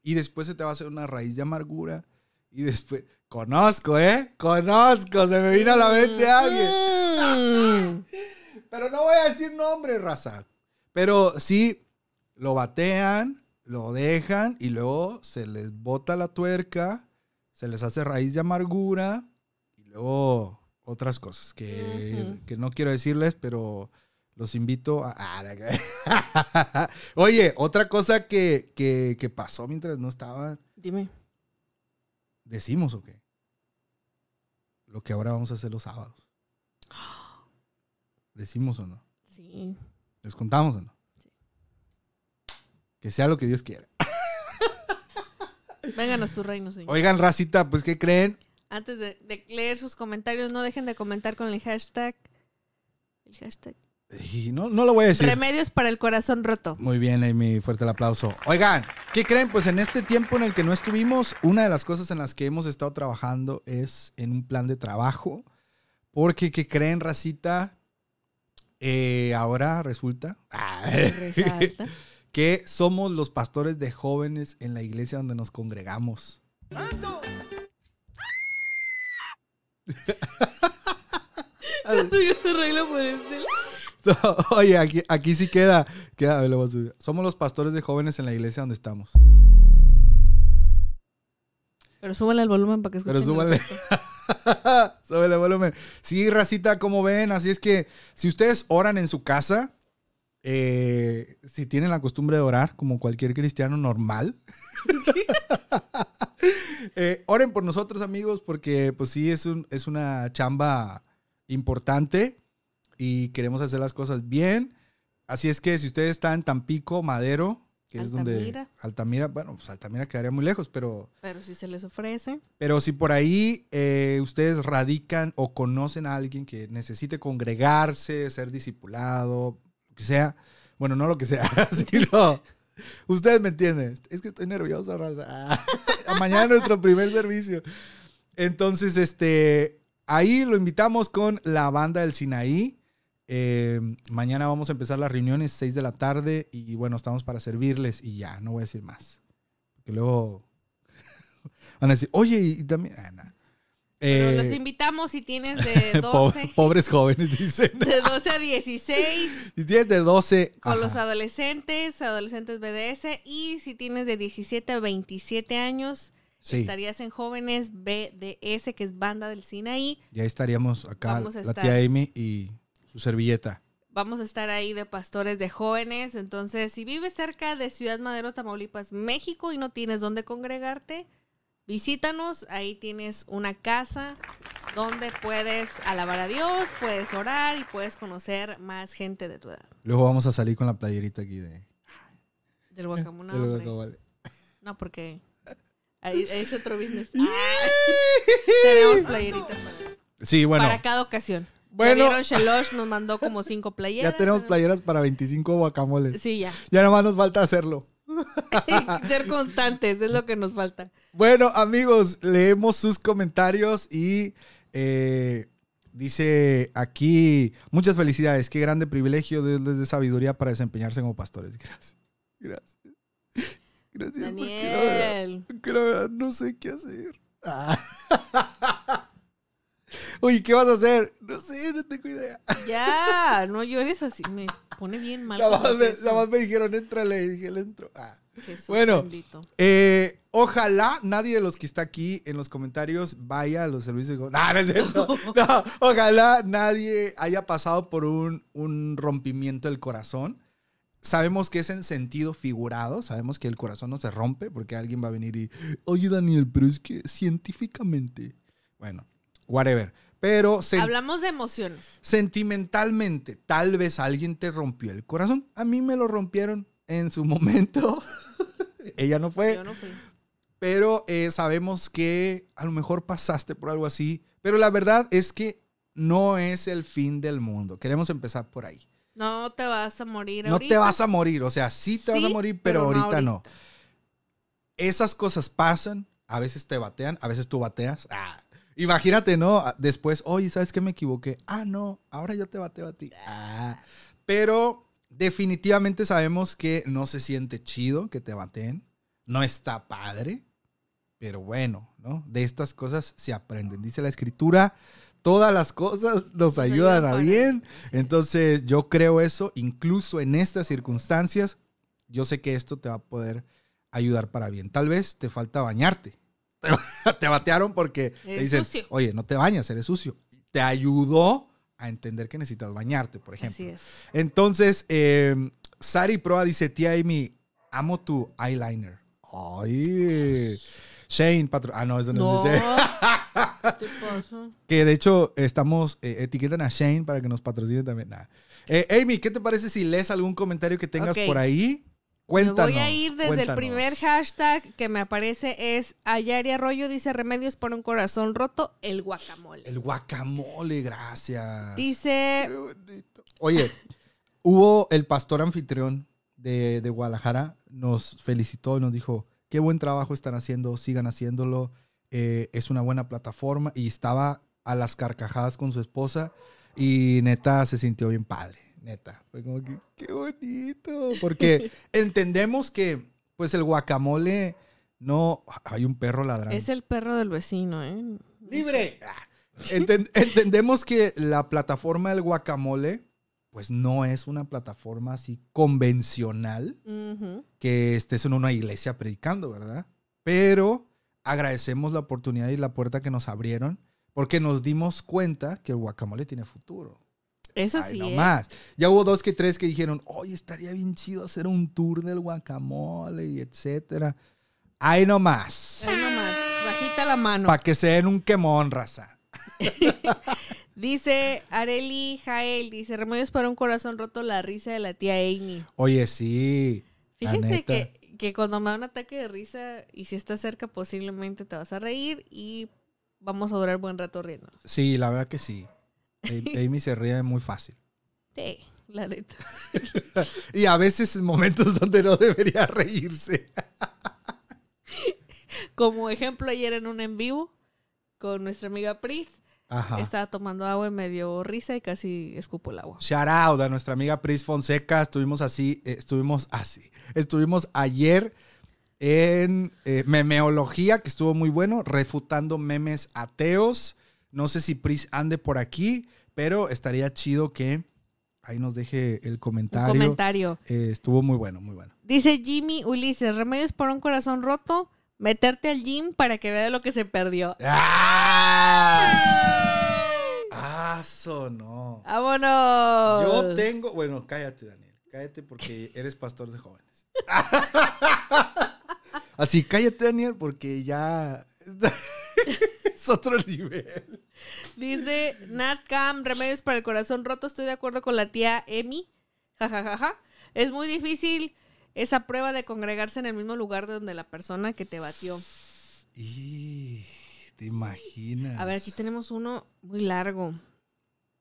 y después se te va a hacer una raíz de amargura y después, conozco, ¿eh? Conozco, se me vino a la mente alguien. Mm. [laughs] Pero no voy a decir nombre, raza. Pero sí, lo batean, lo dejan y luego se les bota la tuerca, se les hace raíz de amargura luego otras cosas que, que no quiero decirles, pero los invito a... [laughs] Oye, otra cosa que, que, que pasó mientras no estaban, Dime. decimos o qué? Lo que ahora vamos a hacer los sábados. [gasps] ¿Decimos o no? Sí. ¿Les contamos o no? Que sea lo que Dios quiera. Vénganos tu reino, señor. Oigan, racita, pues, ¿qué creen? Antes de, de leer sus comentarios, no dejen de comentar con el hashtag. El hashtag. Y no, no lo voy a decir. Remedios para el corazón roto. Muy bien, Amy, fuerte el aplauso. Oigan, ¿qué creen? Pues en este tiempo en el que no estuvimos, una de las cosas en las que hemos estado trabajando es en un plan de trabajo. Porque, ¿qué creen, racita? Eh, ahora resulta ah, [laughs] que somos los pastores de jóvenes en la iglesia donde nos congregamos. Tú ya se arregla por este lado. Oye, aquí, aquí sí queda. queda a ver, lo voy a subir. Somos los pastores de jóvenes en la iglesia donde estamos. Pero súbale el volumen para que escuchen. Pero súbale. [laughs] Súbele el volumen. Sí, racita, como ven. Así es que si ustedes oran en su casa, eh, si tienen la costumbre de orar, como cualquier cristiano normal, [laughs] eh, oren por nosotros, amigos, porque pues sí, es, un, es una chamba importante y queremos hacer las cosas bien. Así es que si ustedes están en Tampico, Madero, que es donde... Altamira. Bueno, pues Altamira quedaría muy lejos, pero... Pero si se les ofrece. Pero si por ahí eh, ustedes radican o conocen a alguien que necesite congregarse, ser discipulado, que sea, bueno, no lo que sea, [laughs] sino ustedes me entienden. Es que estoy nervioso, raza. [laughs] Mañana nuestro primer servicio. Entonces, este, ahí lo invitamos con la banda del Sinaí. Eh, mañana vamos a empezar las reuniones, 6 de la tarde, y bueno, estamos para servirles y ya, no voy a decir más. Porque luego [laughs] van a decir, oye, y, también... ah. Pero Eh, los invitamos si tienes [laughs] de po- 12, pobres jóvenes, dicen. de 12 a 16 Si tienes de 12... con ajá. los adolescentes, adolescentes BDS. Y si tienes de 17 a 27 años, Sí. Estarías en Jóvenes BDS, que es Banda del Sinaí. Y ahí estaríamos acá, Vamos a la estar. tía Amy y su servilleta. Vamos a estar ahí de pastores de jóvenes. Entonces, si vives cerca de Ciudad Madero, Tamaulipas, México y no tienes dónde congregarte, visítanos. Ahí tienes una casa donde puedes alabar a Dios, puedes orar y puedes conocer más gente de tu edad. Luego vamos a salir con la playerita aquí de... Del guacamole. del hombre. guacamole. No, porque ahí ahí es otro business. [laughs] Ah, tenemos playeritas para, Sí, bueno, para cada ocasión. Bueno. Shelosh nos mandó como cinco playeras. [laughs] ya tenemos playeras para 25 guacamoles. Sí, ya. Ya nada más nos falta hacerlo. [laughs] Ser constantes es lo que nos falta. Bueno, amigos, leemos sus comentarios y eh, dice aquí, muchas felicidades, qué grande privilegio, Dios les dé sabiduría para desempeñarse como pastores. Gracias. Gracias. Gracias. porque la verdad- Daniel. porque la verdad no sé qué hacer. Ah. [laughs] [laughs] Oye, ¿qué vas a hacer? No sé, no tengo idea. Ya, no llores así. Me pone bien mal. Nada más, me, haces nada eso. más me dijeron, entrale, y dije, le entro. Ah. Jesús Bueno. Eh, ojalá nadie de los que está aquí en los comentarios vaya a los servicios de No, es. [laughs] No, ojalá nadie haya pasado por un, un rompimiento del corazón. Sabemos que es en sentido figurado, sabemos que el corazón no se rompe porque alguien va a venir y, oye Daniel, pero es que científicamente, bueno, whatever. Pero Hablamos de emociones. sentimentalmente, tal vez alguien te rompió el corazón. A mí me lo rompieron en su momento. [laughs] Ella no fue. Yo no fui. Pero eh, sabemos que a lo mejor pasaste por algo así. Pero la verdad es que no es el fin del mundo. Queremos empezar por ahí. No te vas a morir No ahorita. te vas a morir. O sea, sí te vas a morir, pero, pero no ahorita, no. ahorita. Esas cosas pasan. A veces te batean, a veces tú bateas. Ah, imagínate, ¿no? Después, oye, ¿sabes qué me equivoqué? Ah, no, ahora yo te bateo a ti. Ah, pero definitivamente sabemos que no se siente chido que te bateen. No está padre. Pero bueno, ¿no? De estas cosas se aprenden. Dice la escritura, todas las cosas nos ayudan a bien. Entonces yo creo eso, incluso en estas circunstancias, yo sé que esto te va a poder ayudar para bien. Tal vez te falta bañarte. Te, [laughs] te batearon porque te Eres dicen, sucio. oye, no te bañas, eres sucio. Te ayudó a entender que necesitas bañarte, por ejemplo. Así es. Entonces, eh, Sari Proa dice, tía Amy, amo tu eyeliner. Ay. Shane, patro... Ah, no, eso no, No. es Shane. [laughs] Que de hecho estamos, eh, etiquetan a Shane para que nos patrocine también. Nah. Eh, Amy, ¿qué te parece si lees algún comentario que tengas por ahí? Cuéntanos. Me voy a ir desde cuéntanos. el primer hashtag que me aparece es Ayari Arroyo dice remedios para un corazón roto, el guacamole. El guacamole, gracias. Dice. Oye, [laughs] hubo el pastor anfitrión de, de Guadalajara, nos felicitó y nos dijo, qué buen trabajo están haciendo, sigan haciéndolo, eh, es una buena plataforma y estaba a las carcajadas con su esposa y neta se sintió bien padre, neta. Fue como que, qué bonito, porque [laughs] entendemos que pues el guacamole no... Hay un perro ladrando. es el perro del vecino, ¿eh? ¡Libre! Ah. Enten- entendemos que la plataforma del guacamole, pues no es una plataforma así convencional que estés en una iglesia predicando, ¿verdad? Pero agradecemos la oportunidad y la puerta que nos abrieron porque nos dimos cuenta que el guacamole tiene futuro. Eso Ay, sí, no ¿eh? más. Ya hubo dos que tres que dijeron, oye, estaría bien chido hacer un tour del guacamole y etcétera. Ahí nomás. Ahí nomás, bajita la mano. Para que se den un quemón, raza. [laughs] Dice Areli Jael, dice remedios para un corazón roto, la risa de la tía Amy. Oye, sí. Fíjense que, que cuando me da un ataque de risa y si estás cerca posiblemente te vas a reír y vamos a durar buen rato riendo. Sí, la verdad que sí. [laughs] Amy se ríe muy fácil. Sí, la neta. [laughs] Y a veces en momentos donde no debería reírse. [laughs] Como ejemplo, ayer en un en vivo con nuestra amiga Pris, Ajá. estaba tomando agua y me dio risa y casi escupo el agua. Shout out a nuestra amiga Pris Fonseca. Estuvimos así, eh, estuvimos así. Estuvimos ayer en eh, memeología, que estuvo muy bueno, refutando memes ateos. No sé si Pris ande por aquí, pero estaría chido que ahí nos deje el Un comentario. comentario. Eh, estuvo muy bueno, muy bueno. Dice Jimmy Ulises, remedios para un corazón roto, Meterte al gym para que vea lo que se perdió. ¡Ah! ¡Eso no! ¡Vámonos! Yo tengo. Bueno, cállate, Daniel. Cállate porque eres pastor de jóvenes. [laughs] Así, cállate, Daniel, porque ya. [laughs] es otro nivel. Dice Nat Cam, remedios para el corazón roto. Estoy de acuerdo con la tía Emi. Ja, ja, ja, ja. Es muy difícil esa prueba de congregarse en el mismo lugar donde la persona que te batió. Y te imaginas. A ver, aquí tenemos uno muy largo.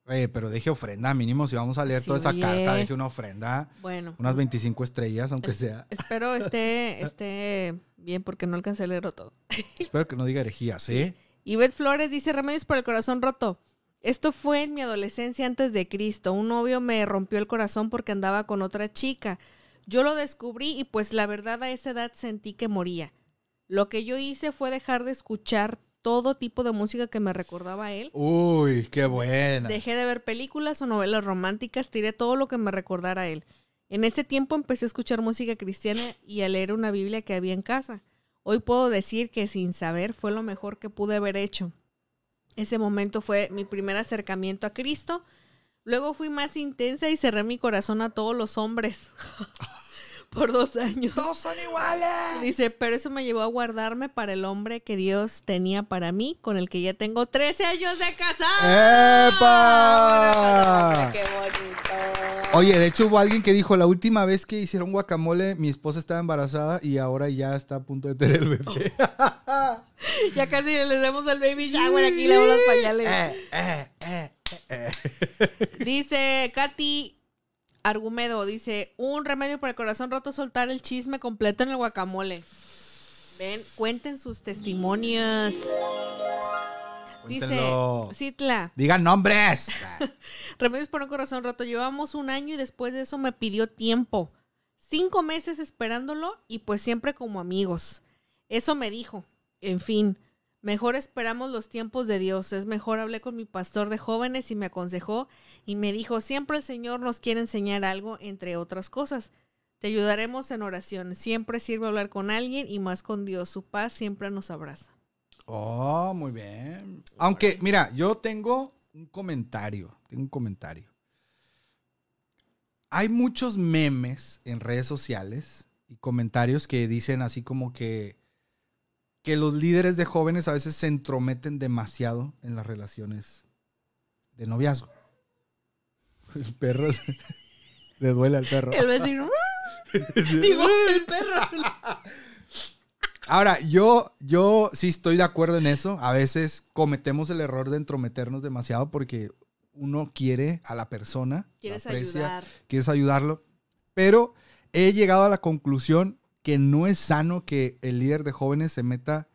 Oye, pero deje ofrenda, mínimo si vamos a leer Sí, toda esa oye. carta, deje una ofrenda. Bueno. Unas 25 estrellas, aunque sea. Espero esté, esté bien porque no alcancé a leerlo todo. Espero que no diga herejías, ¿eh? Ivette Flores dice remedios para el corazón roto. Esto fue en mi adolescencia antes de Cristo. Un novio me rompió el corazón porque andaba con otra chica. Yo lo descubrí y pues la verdad a esa edad sentí que moría. Lo que yo hice fue dejar de escuchar todo tipo de música que me recordaba a él. Uy, qué buena. Dejé de ver películas o novelas románticas, tiré todo lo que me recordara a él. En ese tiempo empecé a escuchar música cristiana y a leer una Biblia que había en casa. Hoy puedo decir que sin saber fue lo mejor que pude haber hecho. Ese momento fue mi primer acercamiento a Cristo. Luego fui más intensa y cerré mi corazón a todos los hombres [laughs] [laughs] por dos años. ¡Todos son iguales! Dice, pero eso me llevó a guardarme para el hombre que Dios tenía para mí, con el que ya tengo 13 años de casada. ¡Epa! ¡Qué bonito! Oye, de hecho hubo alguien que dijo, la última vez que hicieron guacamole, mi esposa estaba embarazada y ahora ya está a punto de tener el bebé. [laughs] Ya casi les damos el baby shower aquí, le damos los pañales. Eh, eh, eh, eh. Dice Katy Argumedo, dice, un remedio para el corazón roto, soltar el chisme completo en el guacamole. Ven, cuenten sus testimonios. Dice. Citla, Digan nombres. [laughs] remedios para un corazón roto. Llevamos un año y después de eso me pidió tiempo. Cinco meses esperándolo y pues siempre como amigos. Eso me dijo. En fin, mejor esperamos los tiempos de Dios. Es mejor hablé con mi pastor de jóvenes y me aconsejó y me dijo, siempre el Señor nos quiere enseñar algo, entre otras cosas. Te ayudaremos en oración. Siempre sirve hablar con alguien y más con Dios. Su paz siempre nos abraza. Oh, muy bien. Aunque, mira, yo tengo un comentario. Tengo un comentario. Hay muchos memes en redes sociales y comentarios que dicen así como que, que los líderes de jóvenes a veces se entrometen demasiado en las relaciones de noviazgo. El perro se- [laughs] le duele al perro. El vecino. [laughs] Digo, el perro. Ahora, yo, yo sí estoy de acuerdo en eso. A veces cometemos el error de entrometernos demasiado porque uno quiere a la persona. la Quieres aprecia, ayudar. Quieres ayudarlo. Pero he llegado a la conclusión que no es sano que el líder de jóvenes se meta,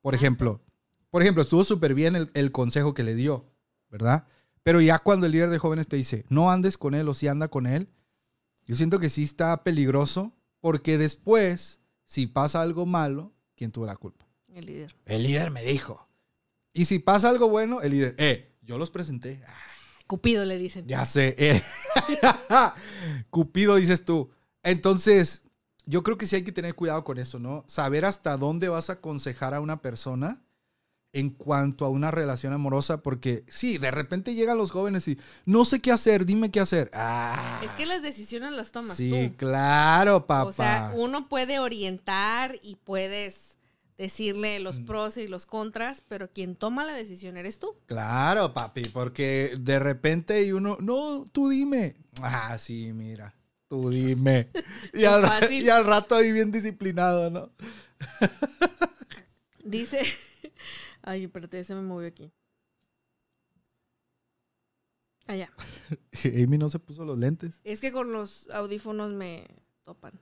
por ejemplo, por ejemplo, estuvo súper bien el, el consejo que le dio, ¿verdad? Pero ya cuando el líder de jóvenes te dice, no andes con él o si anda con él, yo siento que sí está peligroso porque después, si pasa algo malo, ¿quién tuvo la culpa? El líder. El líder me dijo. Y si pasa algo bueno, el líder, eh, yo los presenté. Cupido le dicen. ya sé. eh. [laughs] Cupido, dices tú. Entonces, yo creo que sí hay que tener cuidado con eso, ¿no? Saber hasta dónde vas a aconsejar a una persona en cuanto a una relación amorosa, porque sí, de repente llegan los jóvenes y no sé qué hacer, dime qué hacer. Ah, Es que las decisiones las tomas sí, tú. claro, papá. O sea, uno puede orientar y puedes decirle Mm. los pros y los contras, pero quien toma la decisión eres tú. Claro, papi, porque de repente y uno, no, tú dime. Ah, sí, mira, tú dime. Y al, ra- fácil. y al rato ahí bien disciplinado, ¿no? [laughs] Dice. Ay, espérate, se me movió aquí. Allá. [laughs] Amy no se puso los lentes. Es que con los audífonos me topan.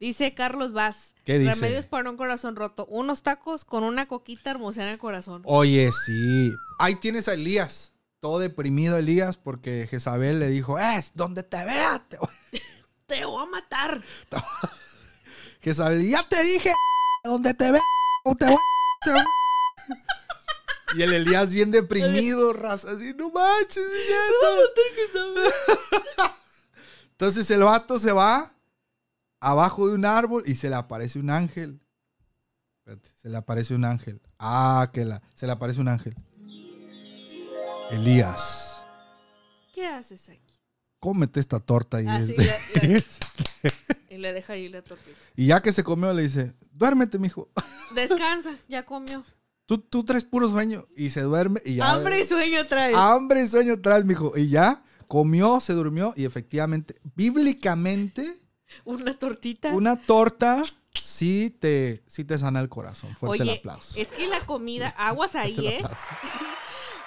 Dice Carlos Vaz. ¿Qué dice? Remedios para un corazón roto. Unos tacos con una coquita hermosean el corazón. Oye, sí. Ahí tienes a Elías. Todo deprimido Elías porque Jezabel le dijo, es donde te vea. te voy-". [laughs] Te voy a matar. [laughs] Jezabel, ya te dije, [laughs] donde te vea. te voy- te voy". Y el Elías bien deprimido, raza, así, no manches, ya Entonces el vato se va abajo de un árbol y se le aparece un ángel. Espérate, se le aparece un ángel. Ah, que la. Se le aparece un ángel. Elías, ¿Qué haces aquí? cómete esta torta y, Ah, sí, este- la- [laughs] Y le deja ahí la tortilla. y ya que se comió le dice, duérmete, mijo. [laughs] Descansa, ya comió. Tú, tú traes puro sueño y se duerme y ya. Hambre y sueño trae. Hambre y sueño traes, mijo. Y ya comió, se durmió y efectivamente, bíblicamente, Una tortita. una torta sí te, sí te sana el corazón. Fuerte el Oye, aplauso. es que la comida, [laughs] aguas ahí, el ¿eh?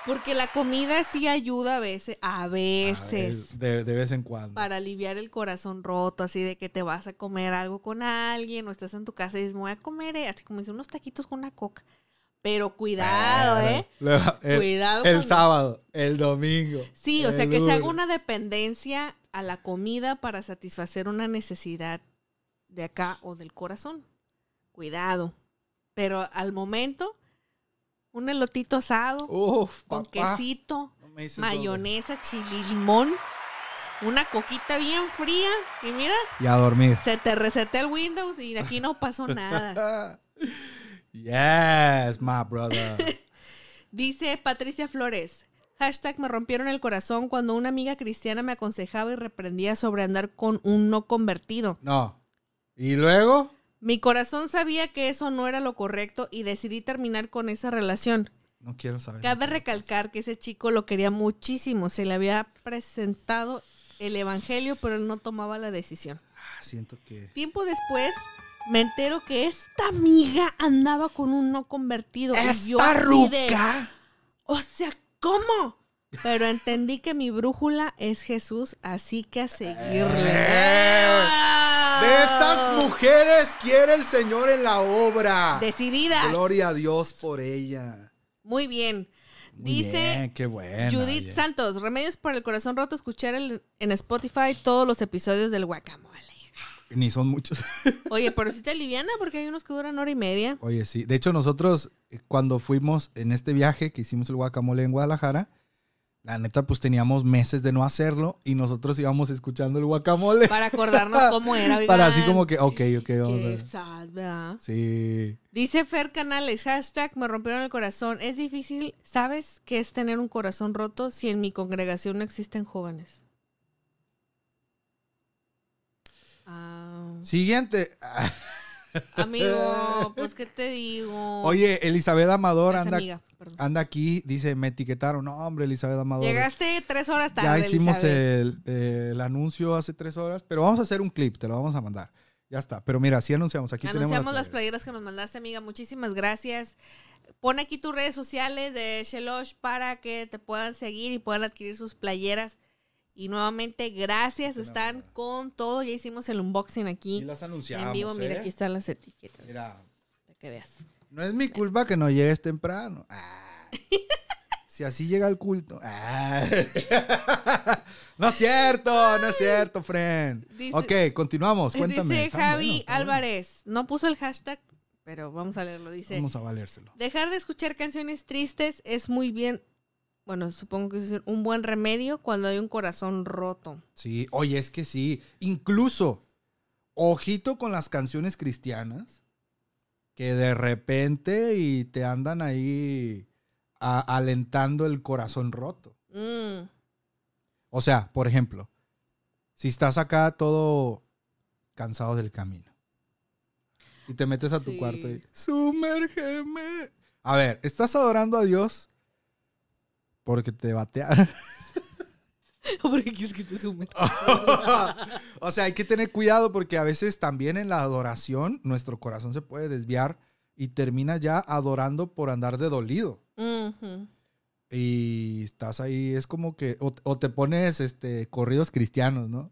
Porque la comida sí ayuda a veces, a veces, Ah, De, de vez en cuando. para aliviar el corazón roto, así de que te vas a comer algo con alguien o estás en tu casa y dices, me voy a comer, eh", así como dice, unos taquitos con una coca. Pero cuidado, Claro. ¿eh? Luego, el, Cuidado el sábado, el domingo. Sí, o sea, que se haga una dependencia a la comida para satisfacer una necesidad de acá o del corazón. Cuidado. Pero al momento, un elotito asado Uf, con papá. quesito, No mayonesa, chile, limón, una coquita bien fría y mira. Y a dormir. se te resetea el Windows y aquí no pasó nada. [laughs] yes, my brother. [laughs] Dice Patricia Flores. Hashtag me rompieron el corazón cuando una amiga cristiana me aconsejaba y reprendía sobre andar con un no convertido. No. ¿Y luego? Mi corazón sabía que eso no era lo correcto y decidí terminar con esa relación. No quiero saber. Cabe recalcar que ese chico lo quería muchísimo. Se le había presentado el evangelio, pero él no tomaba la decisión. Ah, siento que. Tiempo después me entero que esta amiga andaba con un no convertido. y yo de, o sea, ¿cómo? Pero entendí que mi brújula es Jesús, así que a seguirle. De esas mujeres quiere el Señor en la obra. Decididas. Gloria a Dios por ella. Muy bien. Muy Dice bien, qué bueno. Judith oye. Santos, Remedios para el Corazón Roto, escuchar el- en Spotify todos los episodios del guacamole. Ni son muchos. [laughs] Oye, pero si te aliviana porque hay unos que duran hora y media. Oye, sí. De hecho, nosotros eh, cuando fuimos en este viaje que hicimos el guacamole en Guadalajara, la neta, pues teníamos meses de no hacerlo y nosotros íbamos escuchando el guacamole. Para acordarnos [laughs] cómo era. Para así oigan. como que, ok, ok, vamos a Qué ver. sad, ¿verdad? Sí. Dice Fer Canales, hashtag me rompieron el corazón. Es difícil, ¿sabes qué es tener un corazón roto si en mi congregación no existen jóvenes? Ah, Siguiente. amigo, [laughs] pues qué te digo. Oye, Elizabeth Amador anda, amiga, perdón. anda aquí, dice, me etiquetaron. No, hombre, Elizabeth Amador. Llegaste tres horas tarde. ya hicimos el, el anuncio hace tres horas, pero vamos a hacer un clip, te lo vamos a mandar. Ya está. Pero mira, sí anunciamos. Aquí Anunciamos tenemos las playeras que nos mandaste, amiga. Muchísimas gracias. Pon aquí tus redes sociales de Shelosh para que te puedan seguir y puedan adquirir sus playeras. Y nuevamente, gracias. Están con todo. Ya hicimos el unboxing Y aquí las anunciamos. en vivo. Mira, ¿eh? aquí están las etiquetas. Mira, Para que veas. No es mi culpa que no llegues temprano. Ah. Si así llega el culto. Ah. [laughs] No es cierto, no es cierto, friend. Dice- ok, continuamos. Cuéntame. Dice Javi. Álvarez. No puso el hashtag, pero vamos a leerlo. Dice: Vamos a valérselo. Dejar de escuchar canciones tristes es muy bien. Bueno, supongo que es un buen remedio cuando hay un corazón roto. Sí, oye, es que sí. Incluso, ojito con las canciones cristianas que de repente y te andan ahí a- alentando el corazón roto. Mm. O sea, por ejemplo, si estás acá todo cansado del camino y te metes a tu Sí. cuarto y sumérgeme. A ver, estás adorando a Dios porque te batearon. [laughs] [laughs] Porque quieres que te sume. [laughs] o sea, hay que tener cuidado porque a veces también en la adoración nuestro corazón se puede desviar y termina ya adorando por andar de dolido. Y estás ahí, es como que, o, o te pones este, corridos cristianos, ¿no?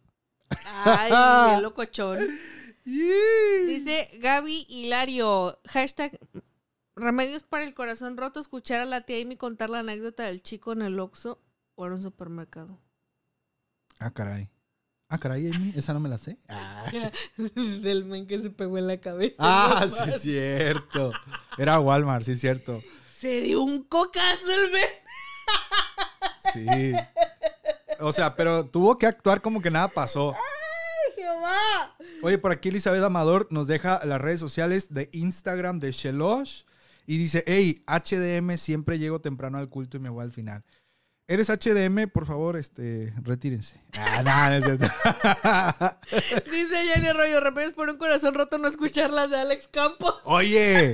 Ay, qué [laughs] locochón. Dice, Dice Gaby Hilario, hashtag remedios para el corazón roto, escuchar a la tía Amy contar la anécdota del chico en el Oxxo o en un supermercado. Ah, caray. Ah, caray, Amy, esa no me la sé. [laughs] Ah, [laughs] del men que se pegó en la cabeza. Ah, sí es cierto. Era Walmart, sí es cierto. Se dio un cocazo el men. Sí. O sea, pero tuvo que actuar como que nada pasó. Jehová va. Oye, por aquí Elizabeth Amador nos deja las redes sociales de Instagram de Shelosh y dice, hey, HDM, siempre llego temprano al culto y me voy al final. ¿Eres HDM? Por favor, este, retírense. Ah, no, no es cierto. [laughs] Dice Jenny Arroyo, repetes por un corazón roto no escuchar las de Alex Campos. Oye.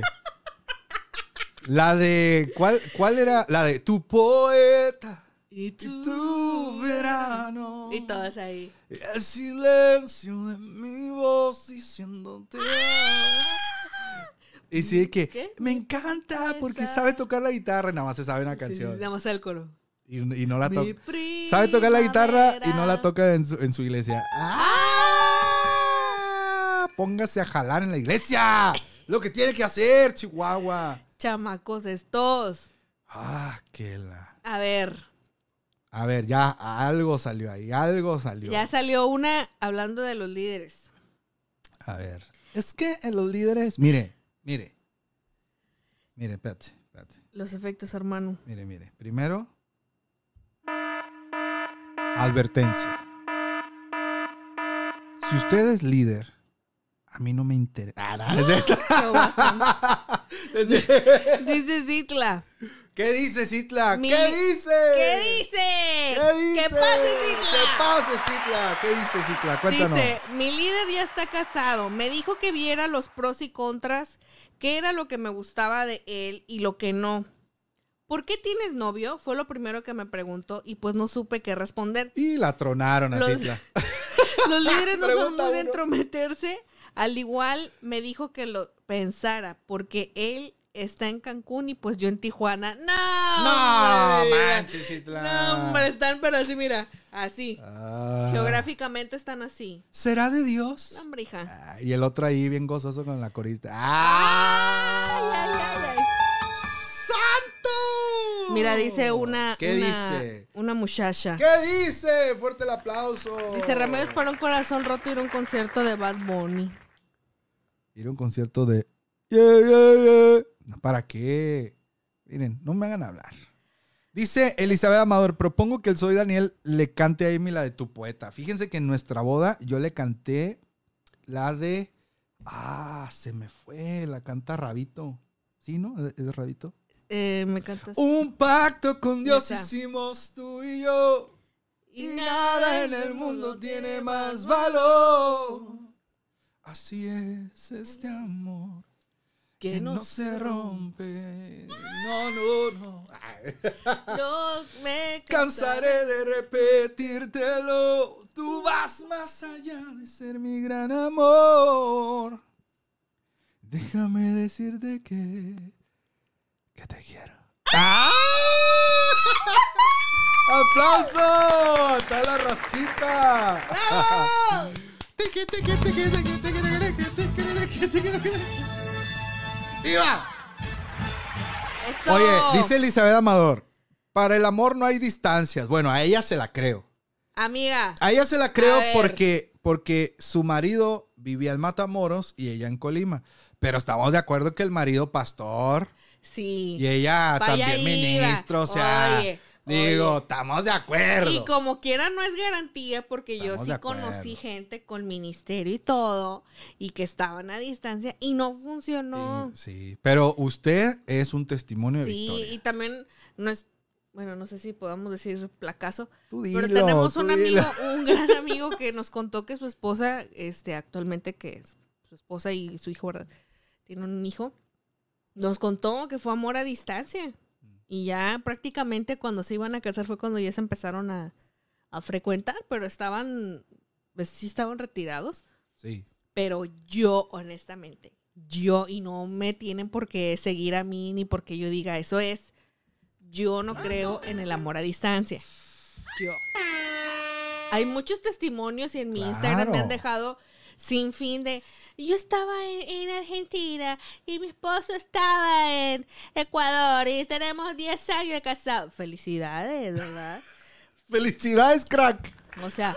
La de, ¿cuál, ¿cuál era? La de Tu Poeta Y y Tu Verano. Y todas ahí. Y el silencio de mi voz diciéndote. Y sí, que ¿Qué? me encanta porque Esa. sabe tocar la guitarra y nada más se sabe una sí, canción. sí, nada más el coro. Y, y no la toca. Sabe tocar la guitarra y no la toca en su, en su iglesia. ¡Ah! Póngase a jalar en la iglesia. Lo que tiene que hacer, Chihuahua. Chamacos estos. Ah, qué la. A ver, A ver, ya algo salió ahí, algo salió. ya salió una hablando de los líderes. A ver. Es que en los líderes. Mire, mire. Mire, espérate, espérate. Los efectos, hermano. Mire, mire. Primero. Advertencia. Si usted es líder, a mí no me interesa. Ah. [laughs] [laughs] Dice Zitla. ¿Qué dice Citla? Mi- ¿Qué dice? ¿Qué dice? ¿Qué dice? ¿Qué ¿Qué Zitla? pasa, Citla? ¿Qué dice Citla? Cuéntanos. Dice, mi líder ya está casado. Me dijo que viera los pros y contras, qué era lo que me gustaba de él y lo que no. ¿Por qué tienes novio? Fue lo primero que me preguntó y pues no supe qué responder. Y la tronaron a Los-. [laughs] Los [laughs] líderes no son muy de entrometerse. Al igual me dijo que lo pensara porque él está en Cancún y pues yo en Tijuana. No, No, manches. No, hombre, están pero así, mira, así. Ah. Geográficamente están así. ¿Será de Dios? No, hombre, hija. Ah, y el otro ahí bien gozoso con la corista. ¡Ah! ay, ay, ay. Mira, dice una, ¿Qué una, dice? una muchacha. ¿Qué dice? Fuerte el aplauso. Dice Remedios para un corazón roto ir a un concierto de Bad Bunny. Ir a un concierto de. Yeah, yeah, yeah. ¿Para qué? Miren, no me hagan hablar. Dice Elizabeth Amador, propongo que el Soy Daniel le cante a Amy la de tu poeta. Fíjense que en nuestra boda yo le canté la de... Ah, se me fue, la canta Rabito. ¿Sí, no? ¿Es es Rabito? Eh, me cantas. Un pacto con Dios Esa. hicimos tú y yo. Y nada en el mundo tiene más valor. Así es este amor que que no, no se rompe. No, no, no. Ay. [laughs] no me Cansaré de repetírtelo. Tú vas más allá de ser mi gran amor. Déjame decirte que. Que te quiero. ¡Ah! ¡Aplauso! ¡A toda la racita! ¡Bravo! ¡Viva! Eso. Oye, dice Elizabeth Amador, para el amor no hay distancias. Bueno, a ella se la creo. Amiga, A ella se la creo porque, porque su marido vivía en Matamoros y ella en Colima. Pero estamos de acuerdo que el marido pastor sí. y ella Vaya también iba. ministro, o sea, Oye, digo, estamos de acuerdo. Y como quiera no es garantía porque yo sí de conocí gente con ministerio y todo y que estaban a distancia y no funcionó. Sí, sí. pero usted es un testimonio de Sí, victoria. y también no es, bueno, no sé si podamos decir placazo, Tú pero tenemos tú un dilo. amigo, un [laughs] gran amigo que nos contó que su esposa, este, actualmente que es su esposa y su hijo, ¿verdad? Tiene un hijo. Nos contó que fue amor a distancia. Y ya prácticamente cuando se iban a casar fue cuando ya se empezaron a, a frecuentar, pero estaban, pues sí estaban retirados. Sí. Pero yo, honestamente, yo, y no me tienen por qué seguir a mí ni porque yo diga eso es, yo no creo en el amor a distancia. Yo. Hay muchos testimonios y en mi Instagram me han dejado sin fin de, yo estaba en, en Argentina y mi esposo estaba en Ecuador y tenemos 10 años de casado. Felicidades, ¿verdad? [laughs] Felicidades, crack. O sea,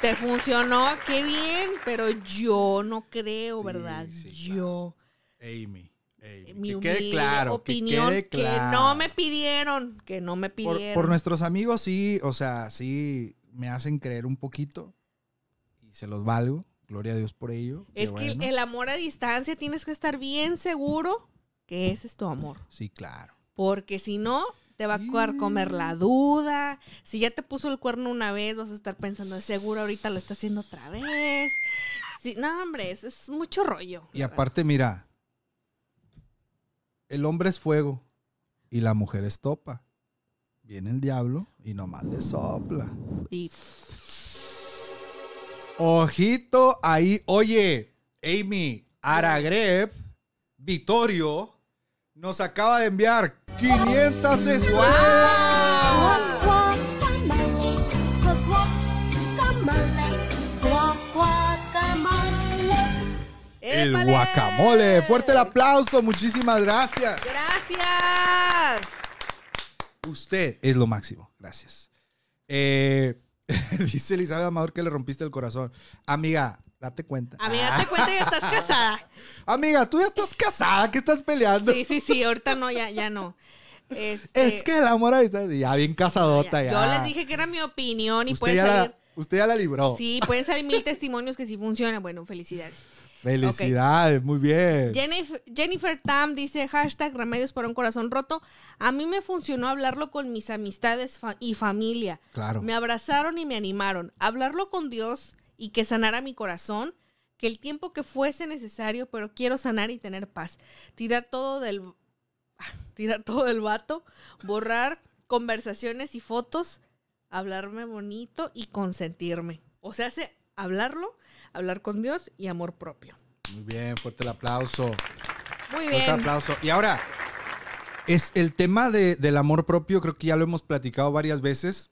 te funcionó, qué bien, pero yo no creo, Sí, ¿verdad? sí, yo, Amy. Amy. mi que quede humilde claro, opinión, que, que, quede claro. no me pidieron, que no me por, pidieron. por nuestros amigos sí, o sea, sí me hacen creer un poquito. y se los valgo. Gloria a Dios por ello. Es que bueno. el amor a distancia tienes que estar bien seguro que ese es tu amor. Sí, claro. Porque si no, te va a co- comer la duda. Si ya te puso el cuerno una vez, vas a estar pensando, "De seguro ahorita lo está haciendo otra vez. Sí, no, hombre, es, es mucho rollo. Y aparte, mira, el hombre es fuego y la mujer es topa. Viene el diablo y nomás le sopla. Y Ojito ahí. Oye, Amy, Aragreb, Vittorio, nos acaba de enviar 500 estrellas. El ¡Épale! guacamole. Fuerte el aplauso. Muchísimas gracias. Gracias. Usted es lo máximo. Gracias. Eh, [laughs] dice Elizabeth Amador que le rompiste el corazón. Amiga, date cuenta. Amiga, te cuenta que estás [laughs] casada. Amiga, tú ya estás casada. ¿Qué estás peleando? Sí, sí, sí, ahorita no, ya, ya no. Este, Es que el amor a distancia, ya bien casadota ya. Yo les dije que era mi opinión y ya, salir. la, usted ya la libró. Sí, pueden salir mil testimonios que sí funcionan. Bueno, felicidades. Felicidades, muy bien. Jennifer, Jennifer Tam dice hashtag remedios para un corazón roto. A mí me funcionó hablarlo con mis amistades fa- y familia. Claro. Me abrazaron y me animaron. Hablarlo con Dios y que sanara mi corazón. Que el tiempo que fuese necesario, pero quiero sanar y tener paz. Tirar todo del. [laughs] Tirar todo del vato. Borrar conversaciones y fotos. Hablarme bonito y consentirme. O sea, hace hablarlo, hablar con Dios y amor propio. Muy bien, fuerte el aplauso. Muy Fuerte bien. aplauso. Y ahora, es el tema de- del amor propio, creo que ya lo hemos platicado varias veces.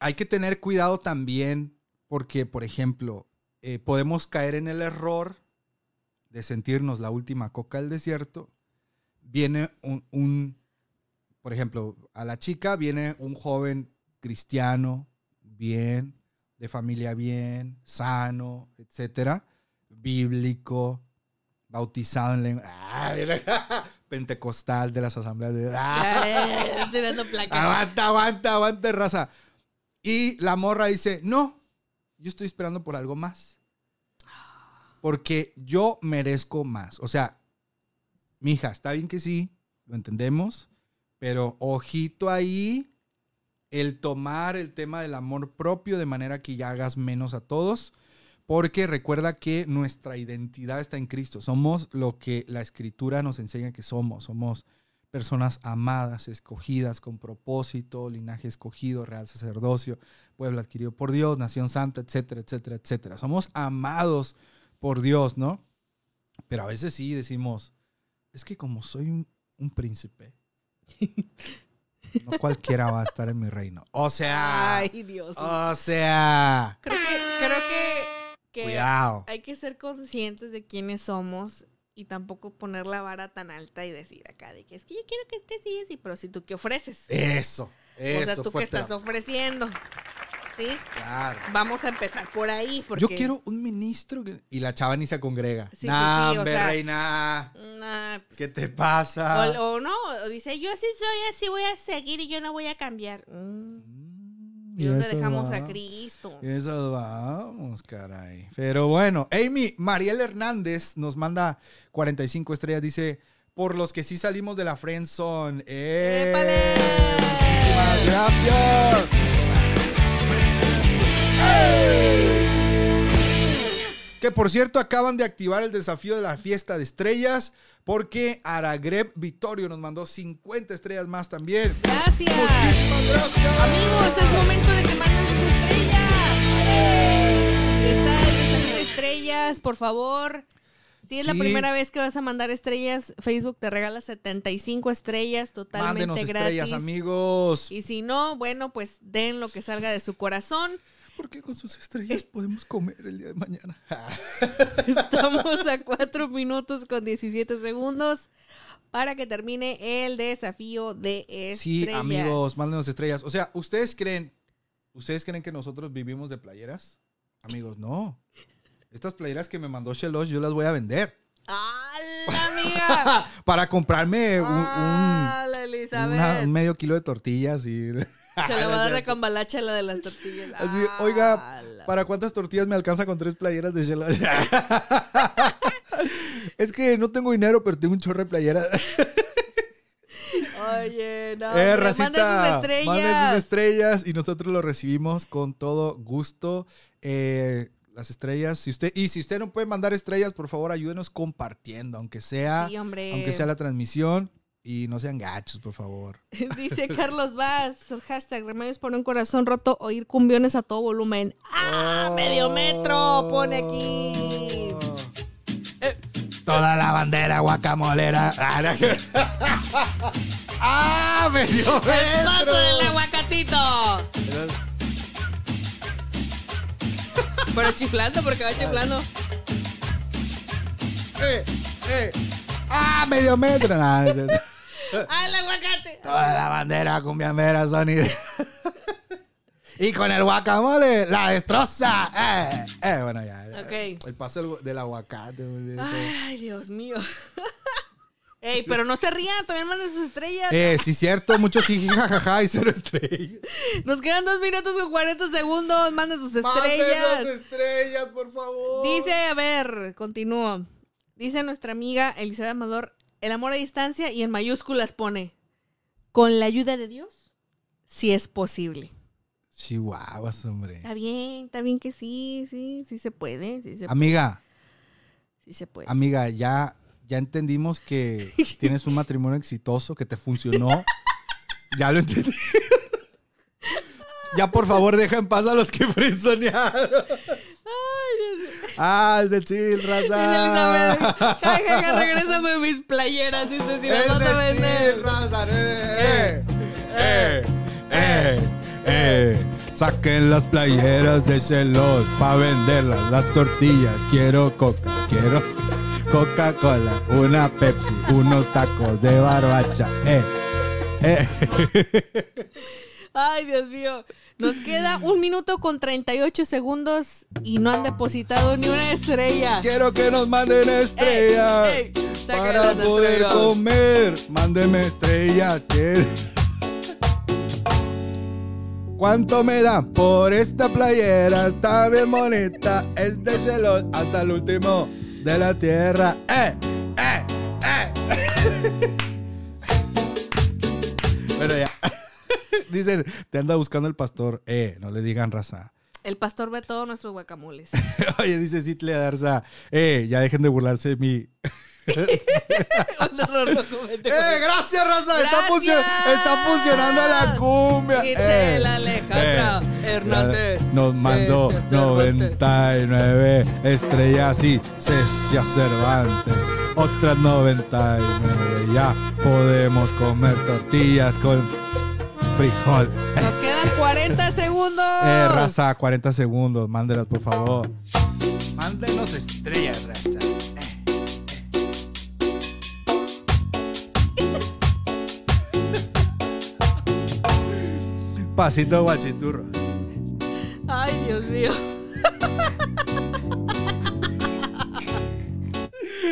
Hay que tener cuidado también porque, por ejemplo, eh, podemos caer en el error de sentirnos la última coca del desierto. Viene un, un- por ejemplo, a la chica viene un joven cristiano, bien, de familia bien, sano, etcétera, bíblico, bautizado en lengua, pentecostal de las asambleas de... ah, Ay, tirando placa. aguanta, aguanta, aguanta, raza. Y la morra dice, no, yo estoy esperando por algo más. Porque yo merezco más. O sea, mija, está bien que sí, lo entendemos, pero ojito ahí, el tomar el tema del amor propio de manera que ya hagas menos a todos. Porque recuerda que nuestra identidad está en Cristo. Somos lo que la escritura nos enseña que somos. Somos personas amadas, escogidas, con propósito, linaje escogido, real sacerdocio, pueblo adquirido por Dios, nación santa, etcétera, etcétera, etcétera. Somos amados por Dios, ¿no? Pero a veces sí decimos, es que como soy un, un príncipe, [laughs] no cualquiera va a estar en mi reino. O sea, Ay, Dios. o sea, Creo que, creo que, que cuidado. hay que ser conscientes de quiénes somos y tampoco poner la vara tan alta y decir acá de que es que yo quiero que esté así, así, pero si tú qué ofreces. Eso, eso. o sea, tú qué estás la- ofreciendo. ¿Sí? Claro. Vamos a empezar por ahí. Porque... Yo quiero un ministro que- y la chava ni se congrega. Sí, sí, nah, sí, o hombre, sea- reina. Nah, pues, ¿Qué te pasa? o, o no, o dice, yo así soy, así voy a seguir y yo no voy a cambiar. Mm, Mm, ¿Y dónde dejamos a. Cristo? Eso vamos, caray. Pero bueno, Amy, Mariel Hernández nos manda 45 estrellas. Dice, por los que sí salimos de la friendzone. ¡Eh! ¡Épale! Muchísimas gracias. Que por cierto acaban de activar el desafío de la fiesta de estrellas porque Aragreb Vittorio nos mandó 50 estrellas más también. Gracias. Muchísimas gracias. Amigos, es momento de que manden sus estrellas. Está el desafío de estrellas, por favor. Si es la primera vez que vas a mandar estrellas, Facebook te regala 75 estrellas totalmente Mándenos gratis. estrellas, amigos. Y si no, bueno, pues den lo que salga de su corazón. Porque con sus estrellas podemos comer el día de mañana. [laughs] Estamos a 4 minutos con 17 segundos para que termine el desafío de estrellas. Sí, amigos, mándenos estrellas. O sea, ¿ustedes creen, ¿ustedes creen que nosotros vivimos de playeras? Amigos, no. Estas playeras que me mandó Shelosh, yo las voy a vender. ¡Hala, amiga! [laughs] Para comprarme un, un- ¡Hala, una- Elizabeth! un medio kilo de tortillas y... [laughs] [laughs] Se le va a dar de cambalacha la de las tortillas. Así, oiga, ¡Hala! ¿Para cuántas tortillas me alcanza con tres playeras de Shell? [laughs] es que no tengo dinero, pero tengo un chorro de playeras. [laughs] Oye, no. Eh, racita, manden sus estrellas. manden sus estrellas y nosotros lo recibimos con todo gusto. Eh, las estrellas, si usted y si usted no puede mandar estrellas, por favor ayúdenos compartiendo, aunque sea, Sí, aunque sea la transmisión y no sean gachos, por favor. [laughs] Dice Carlos Vaz, hashtag remedios por un corazón roto, oír cumbiones a todo volumen. ¡Ah! Medio metro, pone aquí. Toda la bandera guacamolera. Ah. [laughs] ¡Ah, medio El paso metro! del aguacatito. Pero chiflando, porque va chiflando. ¡Eh, eh! ¡Ah, medio metro! Nah, es- [laughs] ¡Ah, el aguacate! Toda la bandera cumbiamera, Sony. [laughs] y con el guacamole, la destroza. Eh, eh, bueno, ya. ya. Ok. El paso del, aguacate. muy bien. Ay, Dios mío. [laughs] Ey, pero no se rían, también manden sus estrellas. Eh, sí, cierto, mucho jiji, jajaja y cero estrellas. Nos quedan dos minutos con 40 segundos. Manden sus Manden estrellas. las estrellas, por favor. Dice, a ver, continúo. Dice nuestra amiga Elizabeth Amador, el amor a distancia y en mayúsculas pone, con la ayuda de Dios, si es posible. Chihuahuas, hombre. Está bien, está bien que sí, sí, sí se puede, sí se, Amiga, sí se puede. amiga, ya, ya entendimos que [laughs] tienes un matrimonio exitoso, que te funcionó. [laughs] Ya lo entendí. [laughs] Ya por favor deja en paz a los que frenzonearon. Ah, es de chill, raza. Elizabeth, ja, ja, ja, regrésame mis playeras, dice, si las Es a de vender. raza. Eh, eh, eh, eh. Saquen las playeras de celos para venderlas, las tortillas. Quiero coca, quiero Coca-Cola, una Pepsi, unos tacos de barbacha. Eh, eh. Ay, Dios mío. Nos queda un minuto con 38 segundos y no han depositado ni una estrella. Quiero que nos manden estrellas Ey, para poder estrellas. comer. Mándenme estrellas. ¿Cuánto me dan por esta playera? Está bien bonita. Es de celos hasta el último de la tierra. ¡Eh! ¡Eh! ¡Eh! [laughs] bueno, ya. [laughs] Dicen, te anda buscando el pastor. Eh, no le digan raza. El pastor ve todos nuestros guacamoles. [laughs] Oye, dice Citle Darza, eh, ya dejen de burlarse de mí. [laughs] No, ¡Eh, gracias, raza! Está, Gracias. funcio- está funcionando la cumbia. Eh, Alejandra Hernández. Nos mandó Sí, Cervantes. 99 estrellas y Cecia Cervantes. Otras 99. Ya podemos comer tortillas con frijol. Nos quedan 40 segundos. Eh, raza, 40 segundos. Mándelas, por favor. Mándenos estrellas, raza. Pasito guachiturro. Ay, Dios mío. [laughs]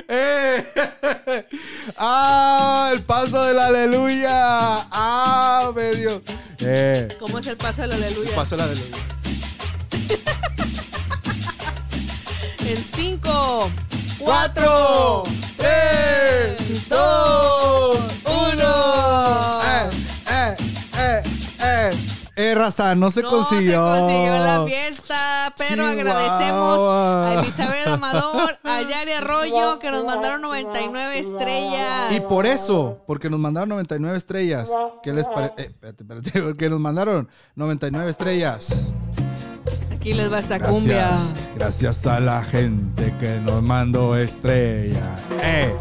¡Eh! ¡Ah! El paso del aleluya. ¡Ah! Medio. ¡Eh! ¿Cómo es el paso del aleluya? El paso del aleluya. En 5, 4, ¡Cuatro! 3, 2, 1. ¡Eh! ¡Eh! ¡Eh! ¡Eh! ¡Eh, raza! No se no consiguió. se consiguió la fiesta, pero Chihuahua. agradecemos a Elizabeth Amador, a Yari Arroyo, que nos mandaron 99 estrellas. Y por eso, porque nos mandaron 99 estrellas. ¿Qué les parece? Eh, espérate, espérate, [laughs] porque nos mandaron 99 estrellas. Aquí les va esa cumbia. Gracias, gracias a la gente que nos mandó estrellas. Eh, eh, eh.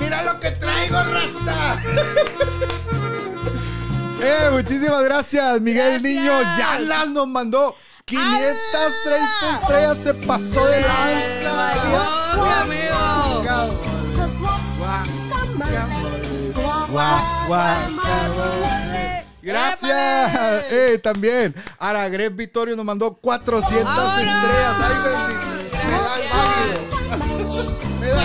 Mira lo que traigo, raza. [laughs] eh, muchísimas gracias, Miguel Gracias. Niño. Yalas nos mandó 530 estrellas, se pasó de lanza. Amigo. Guau. Gracias. Eh, también. Aragret Vittorio nos mandó 400 ¡Vámonos! estrellas. Ay, bendito. Me da el válido. Me da.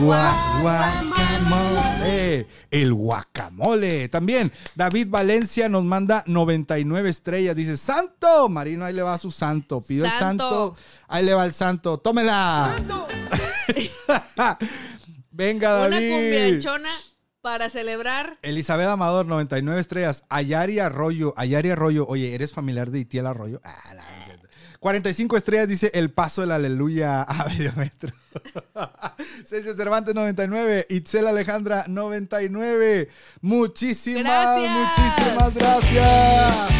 Gua- guacamole. Guacamole. El guacamole. También David Valencia nos manda 99 estrellas. Dice, santo. Marino, ahí le va su santo. Pidió el santo. Ahí le va el santo. Tómela. [laughs] Venga, David. Una cumbianchona para celebrar. Elizabeth Amador, 99 estrellas. Ayari Arroyo. Ayari Arroyo. Oye, ¿eres familiar de Itiel Arroyo? Ah, cierto. 45 estrellas dice el paso del aleluya a medio metro. César Cervantes 99, Itzel Alejandra 99. Muchísimas, Gracias. muchísimas gracias.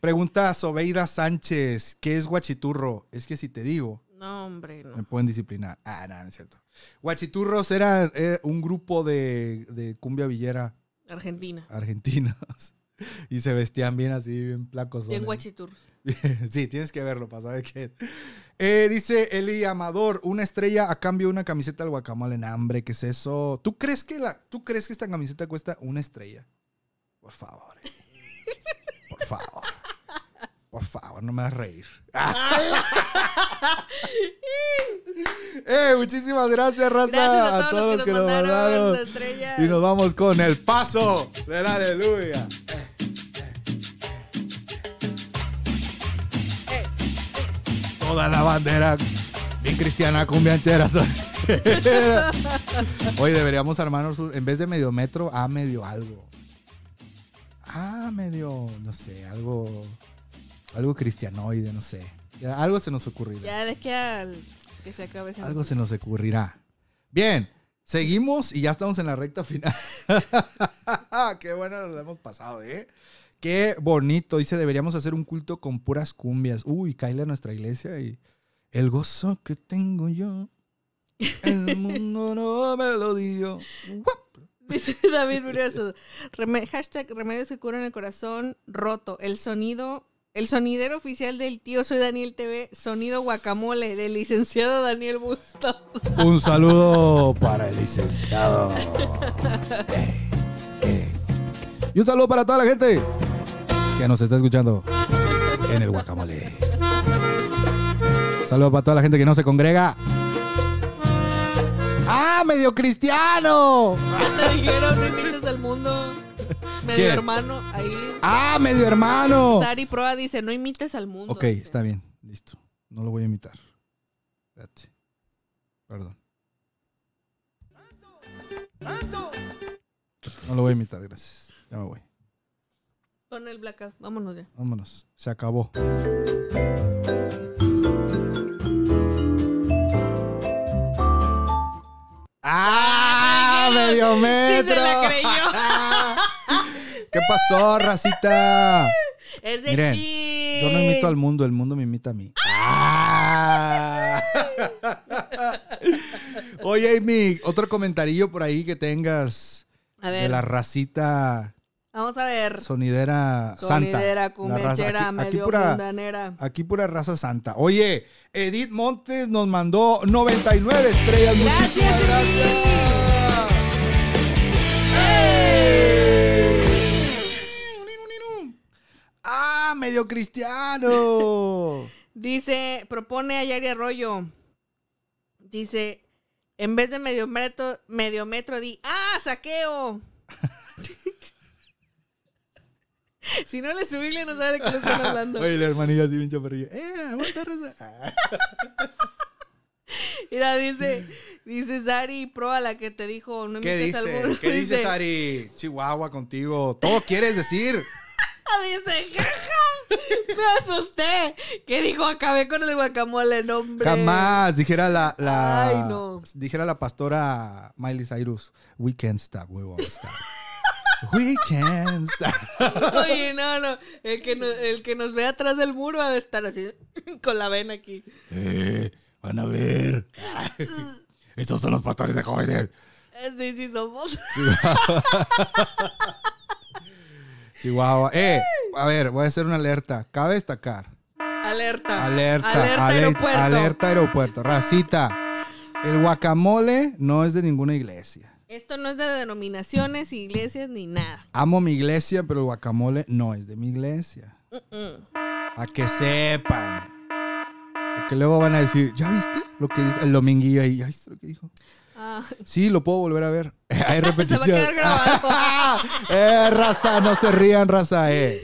Pregunta Sobeida Sánchez, ¿qué es guachiturro? Es que si te digo, No, hombre, no. me pueden disciplinar. Ah, no, no es cierto. Guachiturros era, era un grupo de, de cumbia villera Argentina. argentinos. [laughs] Y se vestían bien así, bien placos. Bien guachiturros. [laughs] Sí, tienes que verlo para saber qué es. Eh, dice Eli Amador, una estrella a cambio de una camiseta del guacamole en hambre. ¿Qué es eso? ¿Tú crees que, la, ¿Tú crees que esta camiseta cuesta una estrella? Por favor. eh. Por favor. Por favor, no me hagas reír. [laughs] eh, muchísimas gracias, Raza. Gracias a todos, los que nos mandaron. Y nos vamos con el paso del aleluya. Toda la bandera bien cristiana cumbianchera. Hoy deberíamos armarnos, en vez de medio metro, a medio algo. Ah, medio, no sé, algo, algo cristianoide, no sé. Ya, algo se nos ocurrirá. Ya de que al que se acabe ese Algo se nos ocurrirá. Bien, seguimos y ya estamos en la recta final. [laughs] Qué bueno nos lo hemos pasado, ¿eh? Qué bonito. Dice, deberíamos hacer un culto con puras cumbias. Uy, caile a nuestra iglesia y el gozo que tengo yo. El [laughs] mundo no me lo dio. Dice David Brioso. Hashtag remedios que curan el corazón roto. El sonido, el sonidero oficial del tío Soy Daniel TV, sonido guacamole del licenciado Daniel Bustos. [laughs] Un saludo para el licenciado. Eh, eh. Y un saludo para toda la gente que nos está escuchando en el guacamole. Saludo para toda la gente que no se congrega. ¡Ah, medio cristiano! Te [laughs] dijeron, al mundo. [laughs] Medio hermano, ahí. ¡Ah, medio hermano! Sari Proa dice, no imites al mundo. Ok, está bien, listo. No lo voy a imitar. Espérate. Perdón. No lo voy a imitar, gracias. Ya me voy. Con el blackout, vámonos ya. Vámonos. Se acabó. ¡Ah! ¡Medio metro! Sí se la creyó. [laughs] ¿Qué pasó, racita? Es de Miren, chi. Yo no imito al mundo, el mundo me imita a mí. [laughs] ¡Ah! Oye, Amy, otro comentarillo por ahí que tengas A de ver, la racita vamos a ver. sonidera, santa. Sonidera, raza- cumbiachera, aquí- aquí medio pura- mundanera. Aquí pura raza santa. Oye, Edith Montes nos mandó 99 estrellas. Gracias, Muchísimas gracias. ¡Ah, medio cristiano! [laughs] Dice, propone a Yari Arroyo. Dice, en vez de medio metro, medio metro, di, ¡ah, saqueo! [laughs] si no le subile, no sabe de qué le están hablando. Oye, la hermanilla así bien chaparrilla. ¡Eh, aguanta! Ah. [laughs] Mira, dice, dice Sari Pro a la que te dijo, no ¿Qué dice? ¿Qué dice, Sari? Chihuahua contigo. Todo quieres decir. [laughs] Dice, jaja, me asusté. ¿Qué dijo? Acabé con el guacamole, no, hombre. Jamás dijera la, la Ay, no. dijera la pastora Miley Cyrus. We can't stop, we won't stop. We can't stop. [laughs] Oye, no, no. El que, nos, el que nos ve atrás del muro ha de estar así, [laughs] con la vena aquí. Eh, van a ver. Estos son los pastores de jóvenes. Eh, Sí, sí somos. Chihuahua. Eh, a ver, voy a hacer una alerta. Cabe destacar. Alerta. Alerta, Alerta ale- aeropuerto. alerta aeropuerto. Racita. El guacamole no es de ninguna iglesia. Esto no es de denominaciones, iglesias, ni nada. Amo mi iglesia, pero el guacamole no es de mi iglesia. Mm-mm. A que sepan. Que luego van a decir, ¿ya viste lo que dijo? El dominguillo ahí, ¿ya viste lo que dijo? Ah, Sí, lo puedo volver a ver. [laughs] Hay [laughs] se va a repetición. quedar grabado. [laughs] eh, raza, no se rían, raza, eh.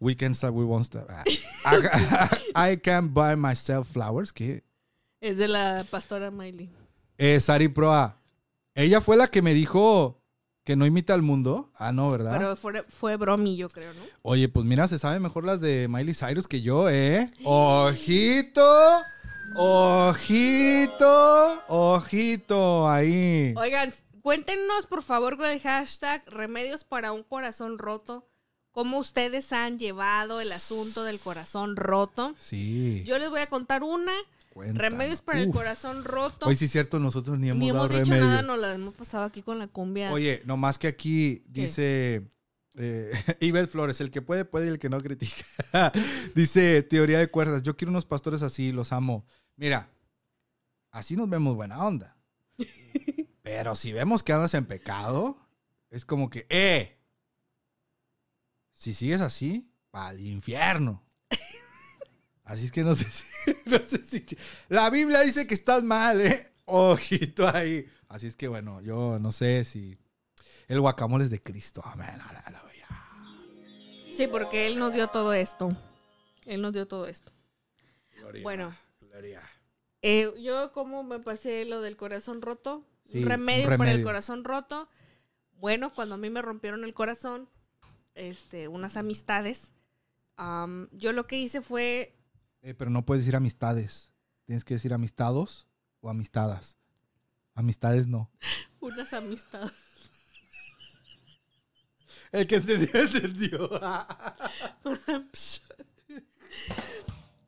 we can stop, we won't stop. Ah. I, I can buy myself flowers. ¿Qué? es de la pastora Miley. Eh, Sari Proa. Ella fue la que me dijo que no imita al mundo. Ah, no, ¿verdad? Pero fue, fue bromi, yo creo, ¿no? Oye, pues mira, se sabe mejor las de Miley Cyrus que yo, ¿eh? Ojito, ojito, ojito, ahí. Oigan, cuéntenos por favor con el hashtag Remedios para un corazón roto. ¿Cómo ustedes han llevado el asunto del corazón roto? Sí. Yo les voy a contar una. Remedios para el corazón roto. Hoy sí es cierto, nosotros ni hemos, Ni hemos dado dicho remedio. nada, nos la hemos pasado aquí con la cumbia. Oye, nomás que aquí ¿Qué? dice eh, [laughs] Ivette Flores, el que puede, puede y el que no critica. [laughs] dice teoría de cuerdas, yo quiero unos pastores así, los amo. Mira, así nos vemos buena onda. [laughs] Pero si vemos que andas en pecado, es como que, eh, si sigues así, al infierno. Así es que no sé si, no sé si- La Biblia dice que estás mal, ¿eh? Ojito ahí. Así es que bueno, yo no sé si el guacamole es de Cristo. Amén. Sí, porque él nos dio todo esto. Él nos dio todo esto. Gloria, Bueno. gloria. Eh, yo como me pasé lo del corazón roto, Sí, remedio para el corazón roto. Bueno, cuando a mí me rompieron el corazón, este, unas amistades, am, yo lo que hice fue, Eh, pero no puedes decir amistades. Tienes que decir amistados o amistadas. Amistades no. [laughs] unas amistades. El que entendió, [laughs] entendió. [laughs]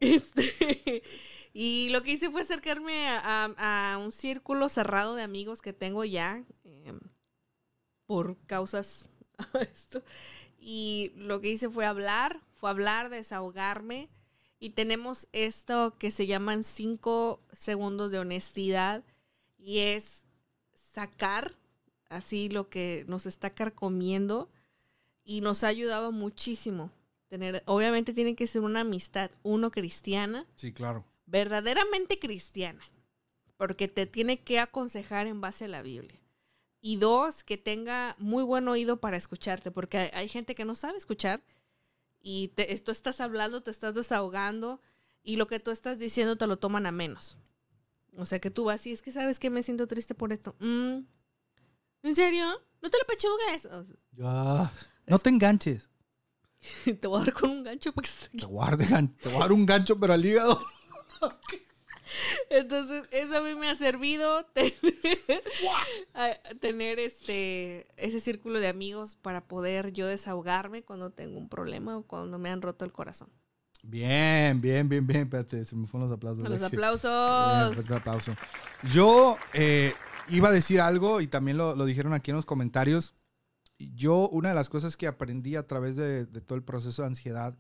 Este, y lo que hice fue acercarme a, a- un círculo cerrado de amigos que tengo ya em, por causas [laughs] a esto. Y lo que hice fue hablar, fue hablar, desahogarme. Y tenemos esto que se llaman cinco segundos de honestidad. Y es sacar así lo que nos está carcomiendo. Y nos ha ayudado muchísimo tener, obviamente tiene que ser una amistad, uno cristiana, Sí, claro. verdaderamente cristiana, porque te tiene que aconsejar en base a la Biblia. Y dos, que tenga muy buen oído para escucharte, porque hay, hay gente que no sabe escuchar y te, tú estás hablando, te estás desahogando y lo que tú estás diciendo te lo toman a menos. O sea que tú vas y es que sabes que me siento triste por esto. Mm, ¿En serio? ¿No te lo pechugues? Ya. No te enganches. [laughs] te voy a dar con un gancho para que se Te voy a dar, de gan- te voy a dar un gancho, pero al hígado. [laughs] Entonces, eso a mí me ha servido [laughs] tener, a- tener este ese círculo de amigos para poder yo desahogarme cuando tengo un problema o cuando me han roto el corazón. Bien, bien, bien, bien. Espérate, se me fueron los aplausos. Los aplausos. aplauso. Yo eh, iba a decir algo y también lo, lo dijeron aquí en los comentarios. Yo, una de las cosas que aprendí a través de, todo el proceso de ansiedad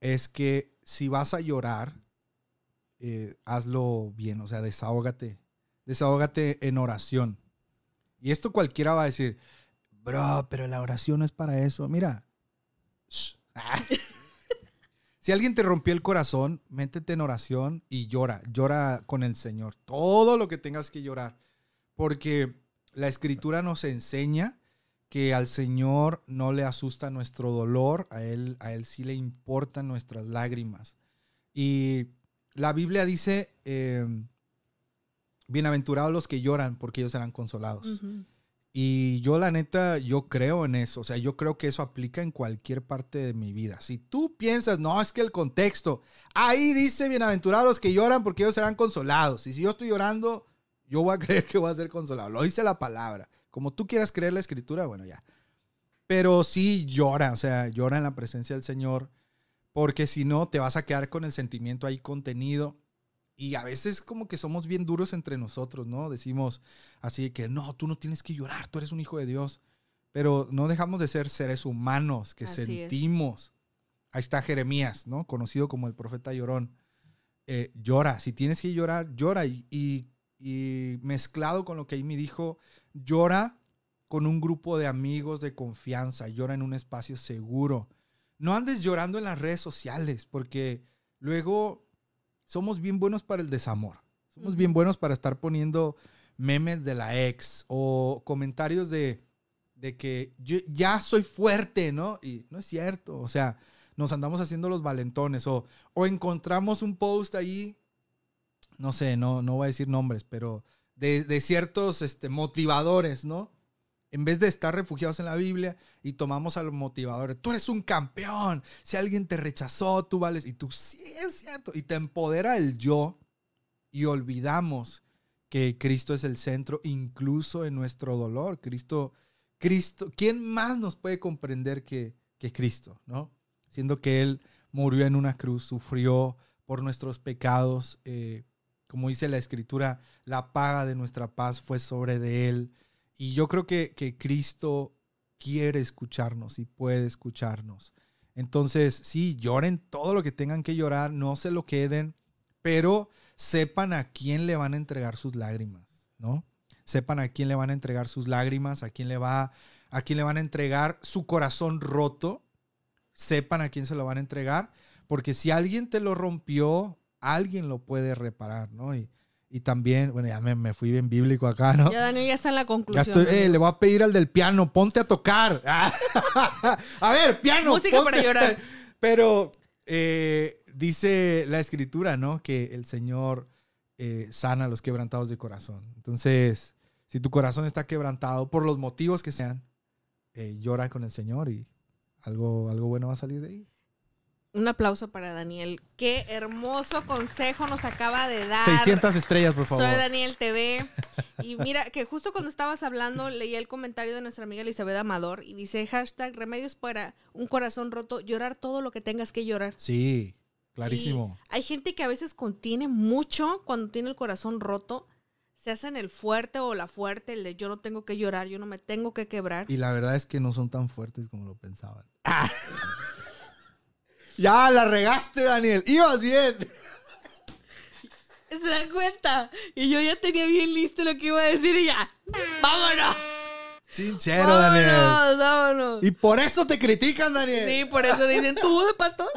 es que si vas a llorar, eh, hazlo bien, o sea, desahógate. Desahógate en oración. Y esto cualquiera va a decir, bro, pero la oración no es para eso. Mira. [laughs] Si alguien te rompió el corazón, métete en oración y llora. Llora con el Señor. Todo lo que tengas que llorar. Porque la escritura nos enseña que al Señor no le asusta nuestro dolor, a Él, a él sí le importan nuestras lágrimas. Y la Biblia dice, eh, bienaventurados los que lloran, porque ellos serán consolados. Y yo la neta, yo creo en eso. O sea, yo creo que eso aplica en cualquier parte de mi vida. Si tú piensas, no, es que el contexto, ahí dice bienaventurados los que lloran porque ellos serán consolados. Y si yo estoy llorando, yo voy a [laughs] creer que voy a ser consolado. Lo dice la palabra. Como tú quieras creer la escritura, bueno, ya. Pero sí llora, o sea, llora en la presencia del Señor. Porque si no, te vas a quedar con el sentimiento ahí contenido. Y a veces como que somos bien duros entre nosotros, ¿no? Decimos así que, no, tú no tienes que llorar, tú eres un hijo de Dios. Pero no dejamos de ser seres humanos que Así es. sentimos. Ahí está Jeremías, ¿no? Conocido como el profeta llorón. Eh, llora, si tienes que llorar, llora. Y, y- y mezclado con lo que Amy dijo, llora con un grupo de amigos de confianza, llora en un espacio seguro. no andes llorando en las redes sociales, porque luego somos bien buenos para el desamor. Somos bien buenos para estar poniendo memes de la ex o comentarios de, de que yo ya soy fuerte, ¿no? Y no es cierto, o sea, nos andamos haciendo los valentones o, o encontramos un post ahí, no sé, no, no voy a decir nombres, pero de, ciertos este, motivadores, ¿no? En vez de estar refugiados en la Biblia y tomamos a los motivadores, tú eres un campeón, si alguien te rechazó, tú vales, y tú sí es cierto, y te empodera el yo y olvidamos que Cristo es el centro incluso en nuestro dolor. Cristo, Cristo, ¿quién más nos puede comprender que, que Cristo, no? Siendo que Él murió en una cruz, sufrió por nuestros pecados, eh, como dice la escritura, la paga de nuestra paz fue sobre de Él. Y yo creo que, que Cristo quiere escucharnos y puede escucharnos. Entonces, sí, lloren todo lo que tengan que llorar, no se lo queden, pero sepan a quién le van a entregar sus lágrimas, ¿no? Sepan a quién le van a entregar sus lágrimas, a quién le va a quién le van a entregar su corazón roto. Sepan a quién se lo van a entregar, porque si alguien te lo rompió, alguien lo puede reparar, ¿no? Y, y también, bueno, ya me, me, fui bien bíblico acá, ¿no? Ya Daniel ya está en la conclusión. Ya estoy, eh, le voy a pedir al del piano, ponte a tocar. [laughs] a ver, piano. Música ponte. para llorar. [laughs] Pero eh, dice la escritura, ¿no? Que el Señor eh, sana a los quebrantados de corazón. Entonces, si tu corazón está quebrantado por los motivos que sean, llora con el Señor y algo, algo bueno va a salir de ahí un aplauso para Daniel. Qué hermoso consejo nos acaba de dar. 600 estrellas, por favor. Soy Daniel TV. Y mira, que justo cuando estabas hablando, leí el comentario de nuestra amiga Elizabeth Amador y dice, hashtag remedios para un corazón roto, llorar todo lo que tengas que llorar. Sí, clarísimo. Y hay gente que a veces contiene mucho cuando tiene el corazón roto. Se hacen el fuerte o la fuerte, el de yo no tengo que llorar, yo no me tengo que quebrar. Y la verdad es que no son tan fuertes como lo pensaban. [laughs] Ya, la regaste, Daniel. Ibas bien. Se dan cuenta. Y yo ya tenía bien listo lo que iba a decir y ya. ¡Vámonos! Sincero, vámonos, Daniel. Vámonos. Y por eso te critican, Daniel. Sí, por eso dicen, ¿tú de pastor?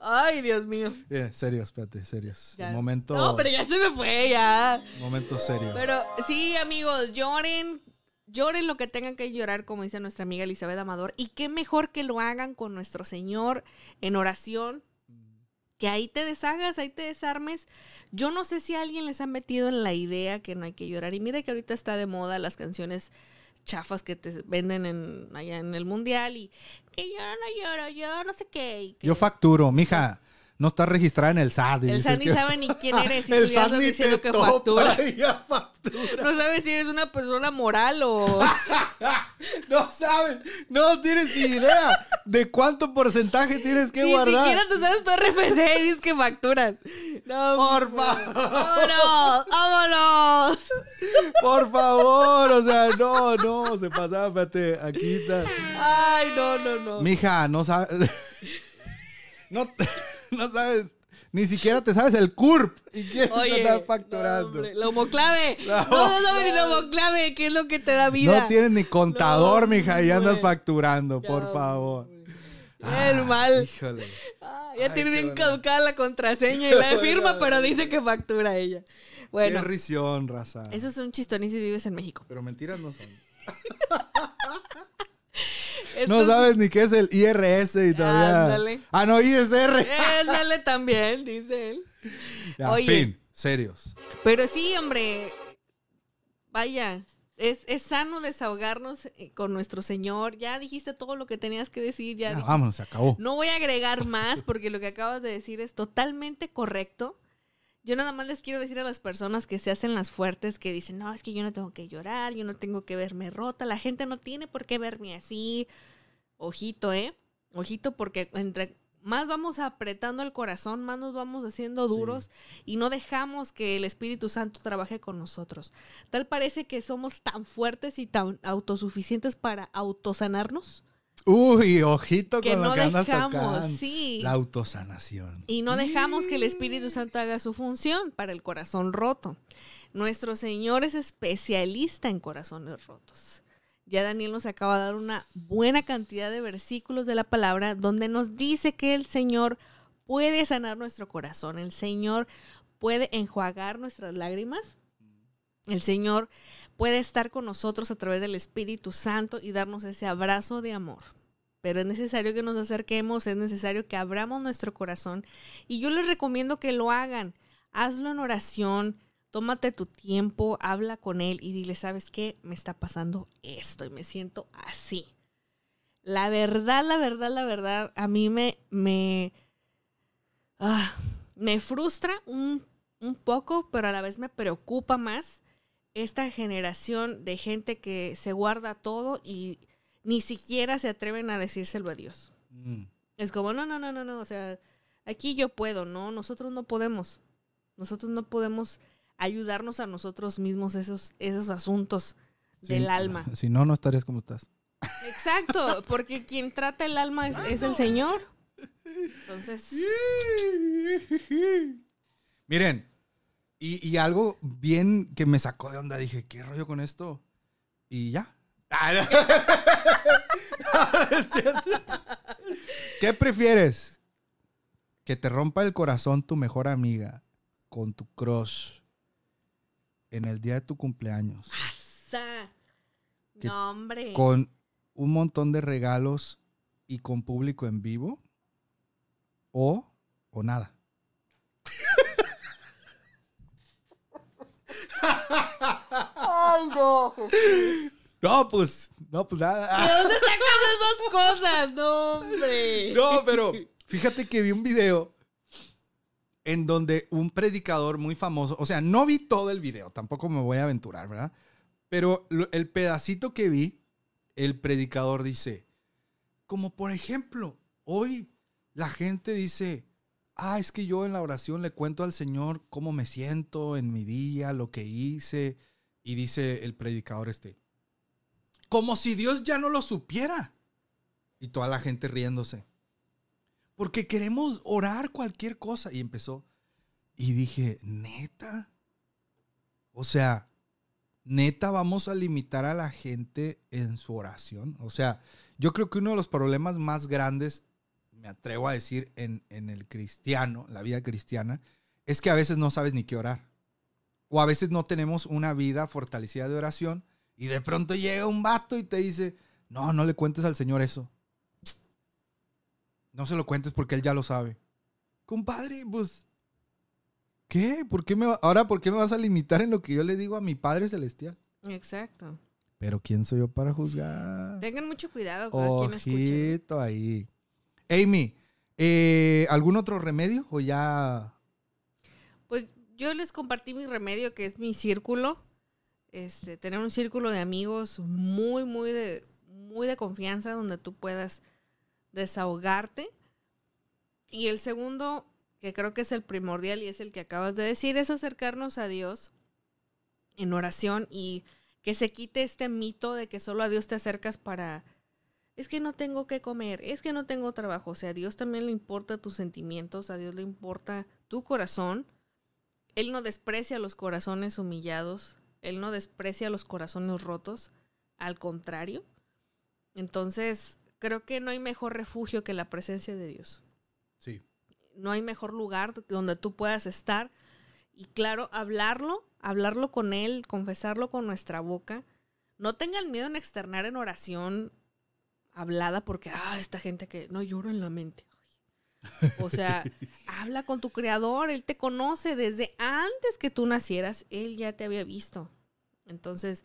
Ay, Dios mío. Bien, serios, espérate, serios. Ya. Momento. No, pero ya se me fue, ya. Momento serio. Pero sí, amigos, lloren lloren lo que tengan que llorar, como dice nuestra amiga Elizabeth Amador, y qué mejor que lo hagan con nuestro Señor en oración, que ahí te deshagas, ahí te desarmes. Yo no sé si alguien les ha metido en la idea que no hay que llorar, y mira que ahorita está de moda las canciones chafas que te venden en, allá en el mundial y que yo no lloro, yo no sé qué. yo facturo, mija no está registrada en el SAT. El SAT ni sabe ni quién eres. Y [laughs] el SAT ni diciendo que factura. [laughs] factura. No sabes si eres una persona moral o... [laughs] no sabes, no tienes idea de cuánto porcentaje tienes que guardar. Ni siquiera tú sabes tu RFC y dices que facturas. No, por favor. Vámonos, vámonos. Por favor, o sea, no, no, se pasaba, espérate, aquí está. Ay, no, no, no. Mija, no sabes... No... no sabes, ni siquiera te sabes el CURP y quieres estar facturando. No, la homoclave. [laughs] No, no, sabes ni la homoclave, ¿qué es lo que te da vida? No tienes ni contador, mija, y andas facturando, por favor. El mal. Híjole. Ah, ya tiene bien caducada la contraseña y la [laughs] firma, pero dice que factura ella. Bueno. Qué risión, raza. Eso es un chistón y si vives en México. Pero mentiras no son. [laughs] no sabes ni qué es el IRS y todavía. Ah, no, ISR. Ándale también, dice él. Ya, Oye, fin, serios. Pero sí, hombre. Vaya, es, es, sano desahogarnos eh, con nuestro Señor. Ya dijiste todo lo que tenías que decir. Ya, vamos, se acabó. No voy a agregar más porque lo que acabas de decir es totalmente correcto. Yo nada más les quiero decir a las personas que se hacen las fuertes, que dicen, no, es que yo no tengo que llorar, yo no tengo que verme rota, la gente no tiene por qué verme así. Ojito, ¿eh? Ojito porque entre más vamos apretando el corazón, más nos vamos haciendo duros y no dejamos que el Espíritu Santo trabaje con nosotros. Tal parece que somos tan fuertes y tan autosuficientes para autosanarnos Uy, ojito con lo que andas dejamos, sí. La autosanación. Y no dejamos que el Espíritu Santo haga su función para el corazón roto. Nuestro Señor es especialista en corazones rotos. Ya Daniel nos acaba de dar una buena cantidad de versículos de la palabra donde nos dice que el Señor puede sanar nuestro corazón, el Señor puede enjuagar nuestras lágrimas, el Señor puede estar con nosotros a través del Espíritu Santo y darnos ese abrazo de amor. Pero es necesario que nos acerquemos, es necesario que abramos nuestro corazón y yo les recomiendo que lo hagan. Hazlo en oración, tómate tu tiempo, habla con él y dile, ¿sabes qué? Me está pasando esto y me siento así. La verdad, la verdad, la verdad, a mí me, me, ah, me frustra un, un poco, pero a la vez me preocupa más esta generación de gente que se guarda todo y ni siquiera se atreven a decírselo a Dios. Mm. Es como, no, no, no, no, no, o sea, aquí yo puedo, no, nosotros no podemos. Nosotros no podemos ayudarnos a nosotros mismos esos, esos asuntos del alma. [laughs] Si no, no estarías como estás. Exacto, porque quien trata el alma es, es el Señor. Entonces, [laughs] Miren, y, y algo bien que me sacó de onda, dije, ¿qué rollo con esto? Y ya. Ah, [laughs] no. No, es cierto. ¿Qué prefieres? ¿Que te rompa el corazón tu mejor amiga con tu crush en el día de tu cumpleaños? ¡Asa! Que- no, hombre. Con un montón de regalos y con público en vivo? ¿O, o nada? Ay, no. No, pues, no, pues ¿De nada. dónde sacas esas cosas? No, hombre. No, pero fíjate que vi un video en donde un predicador muy famoso, o sea, no vi todo el video, tampoco me voy a aventurar, ¿verdad? Pero el pedacito que vi, el predicador dice, como por ejemplo, hoy la gente dice, ah, es que yo en la oración le cuento al Señor cómo me siento en mi día, lo que hice, y dice el predicador este, como si Dios ya no lo supiera. Y toda la gente riéndose. Porque queremos orar cualquier cosa. Y empezó. Y dije, neta. O sea, neta vamos a limitar a la gente en su oración. O sea, yo creo que uno de los problemas más grandes, me atrevo a decir, en, en el cristiano, la vida cristiana, es que a veces no sabes ni qué orar. O a veces no tenemos una vida fortalecida de oración. Y de pronto llega un vato y te dice, no, no le cuentes al Señor eso. No se lo cuentes porque él ya lo sabe. Compadre, pues. ¿Qué? ¿Por qué me va- ahora, ¿por qué me vas a limitar en lo que yo le digo a mi Padre Celestial? Exacto. Pero ¿quién soy yo para juzgar? Tengan mucho cuidado con quien escuchen. Ojito ahí. Amy, eh, ¿algún otro remedio o ya? Pues yo les compartí mi remedio, que es mi círculo. Este, tener un círculo de amigos muy, muy de, muy de confianza donde tú puedas desahogarte. Y el segundo, que creo que es el primordial y es el que acabas de decir, es acercarnos a Dios en oración y que se quite este mito de que solo a Dios te acercas para, es que no tengo que comer, es que no tengo trabajo. O sea, a Dios también le importa tus sentimientos, a Dios le importa tu corazón. Él no desprecia los corazones humillados, Él no desprecia los corazones rotos, al contrario. Entonces, creo que no hay mejor refugio que la presencia de Dios. Sí. No hay mejor lugar donde tú puedas estar y claro, hablarlo, hablarlo con Él, confesarlo con nuestra boca. No tengan miedo en externar en oración hablada porque, ah, esta gente que no lloro en la mente. Ay. O sea, [laughs] habla con tu creador, Él te conoce desde antes que tú nacieras, Él ya te había visto. Entonces,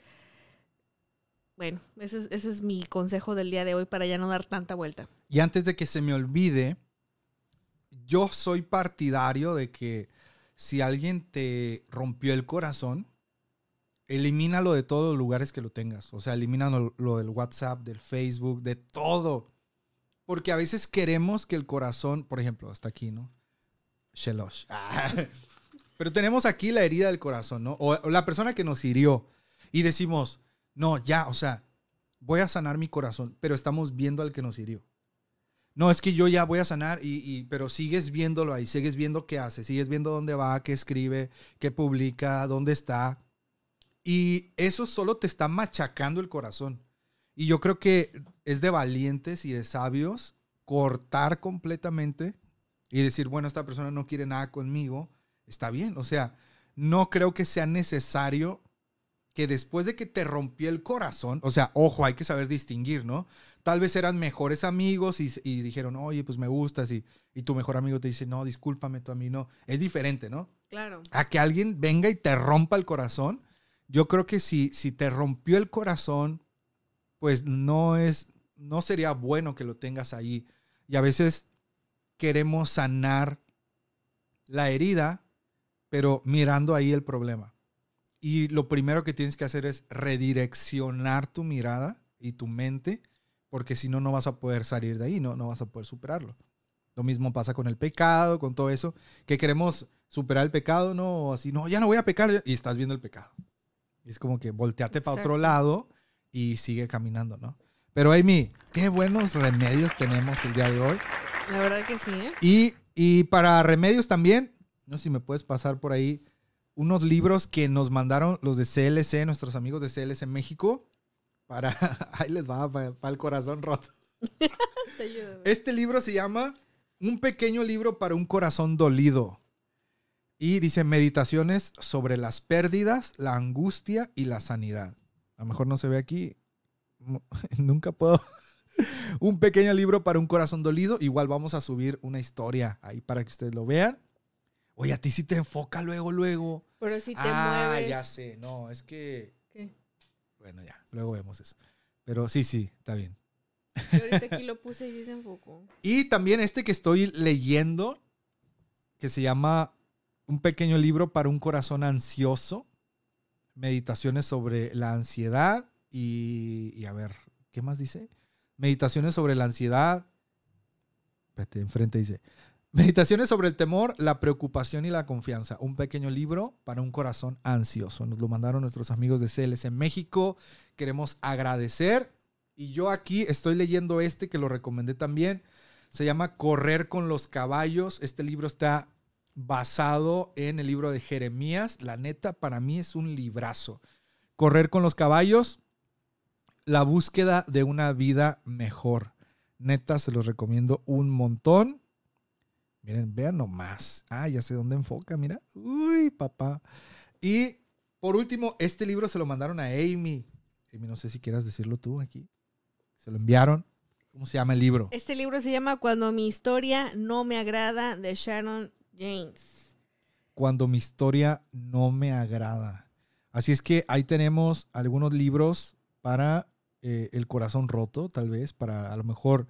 bueno, ese es, ese es mi consejo del día de hoy para ya no dar tanta vuelta. Y antes de que se me olvide, yo soy partidario de que si alguien te rompió el corazón, elimínalo de todos los lugares que lo tengas. O sea, elimínalo lo del WhatsApp, del Facebook, de todo. Porque a veces queremos que el corazón, por ejemplo, hasta aquí, ¿no? Shelosh. [laughs] Pero tenemos aquí la herida del corazón, ¿no? O, o la persona que nos hirió. Y decimos, no, ya, o sea, voy a sanar mi corazón, pero estamos viendo al que nos hirió. No, es que yo ya voy a sanar, y, y- pero sigues viéndolo ahí, sigues viendo qué hace, sigues viendo dónde va, qué escribe, qué publica, dónde está. Y eso solo te está machacando el corazón. Y yo creo que es de valientes y de sabios cortar completamente y decir, bueno, esta persona no quiere nada conmigo, está bien. O sea, no creo que sea necesario que después de que te rompió el corazón, o sea, ojo, hay que saber distinguir, ¿no? Tal vez eran mejores amigos y, dijeron, oye, pues me gustas, y, y, tu mejor amigo te dice, no, discúlpame, tú a mí no. Es diferente, ¿no? Claro. A que alguien venga y te rompa el corazón. Yo creo que si, si te rompió el corazón, pues no es, no sería bueno que lo tengas ahí. Y a veces queremos sanar la herida, pero mirando ahí el problema. Y lo primero que tienes que hacer es redireccionar tu mirada y tu mente, porque si no, no vas a poder salir de ahí, no, no vas a poder superarlo. Lo mismo pasa con el pecado, con todo eso, que queremos superar el pecado, ¿no? Así, no, ya no voy a pecar y estás viendo el pecado. Es como que volteate para otro lado y sigue caminando, ¿no? Pero Amy, qué buenos remedios tenemos el día de hoy. La verdad que sí, ¿eh? Y, y para remedios también, no sé si me puedes pasar por ahí unos libros que nos mandaron los de CLC, nuestros amigos de CLC México, para, [laughs] ahí les va, para, el corazón roto. [laughs] este libro se llama Un pequeño libro para un corazón dolido. Y dice meditaciones sobre las pérdidas, la angustia y la sanidad. A lo mejor no se ve aquí. [laughs] Nunca puedo. [laughs] un pequeño libro para un corazón dolido. Igual vamos a subir una historia ahí para que ustedes lo vean. Oye, a ti sí te enfoca luego, luego. Pero si te ah, ya sé. No, es que. ¿Qué? Bueno, ya, luego vemos eso. Pero sí, sí, está bien. Yo ahorita aquí lo puse y se enfocó. [laughs] Y también este que estoy leyendo, que se llama Un pequeño libro para un corazón ansioso. Meditaciones sobre la ansiedad y, a ver, ¿qué más dice? Meditaciones sobre la ansiedad. Espérate, enfrente dice, Meditaciones sobre el temor, la preocupación y la confianza. Un pequeño libro para un corazón ansioso. Nos lo mandaron nuestros amigos de CLS en México. Queremos agradecer. Y yo aquí estoy leyendo este que lo recomendé también. Se llama Correr con los caballos. Este libro está basado en el libro de Jeremías. La neta, para mí es un librazo. Correr con los caballos. La búsqueda de una vida mejor. Neta, se los recomiendo un montón. Miren, vean nomás. Ah, ya sé dónde enfoca, mira. Uy, papá. Y por último, este libro se lo mandaron a Amy. Amy, no sé si quieras decirlo tú aquí. Se lo enviaron. ¿Cómo se llama el libro? Este libro se llama Cuando mi historia no me agrada de Sharon James. Cuando mi historia no me agrada. Así es que ahí tenemos algunos libros para eh, el corazón roto, tal vez, para a lo mejor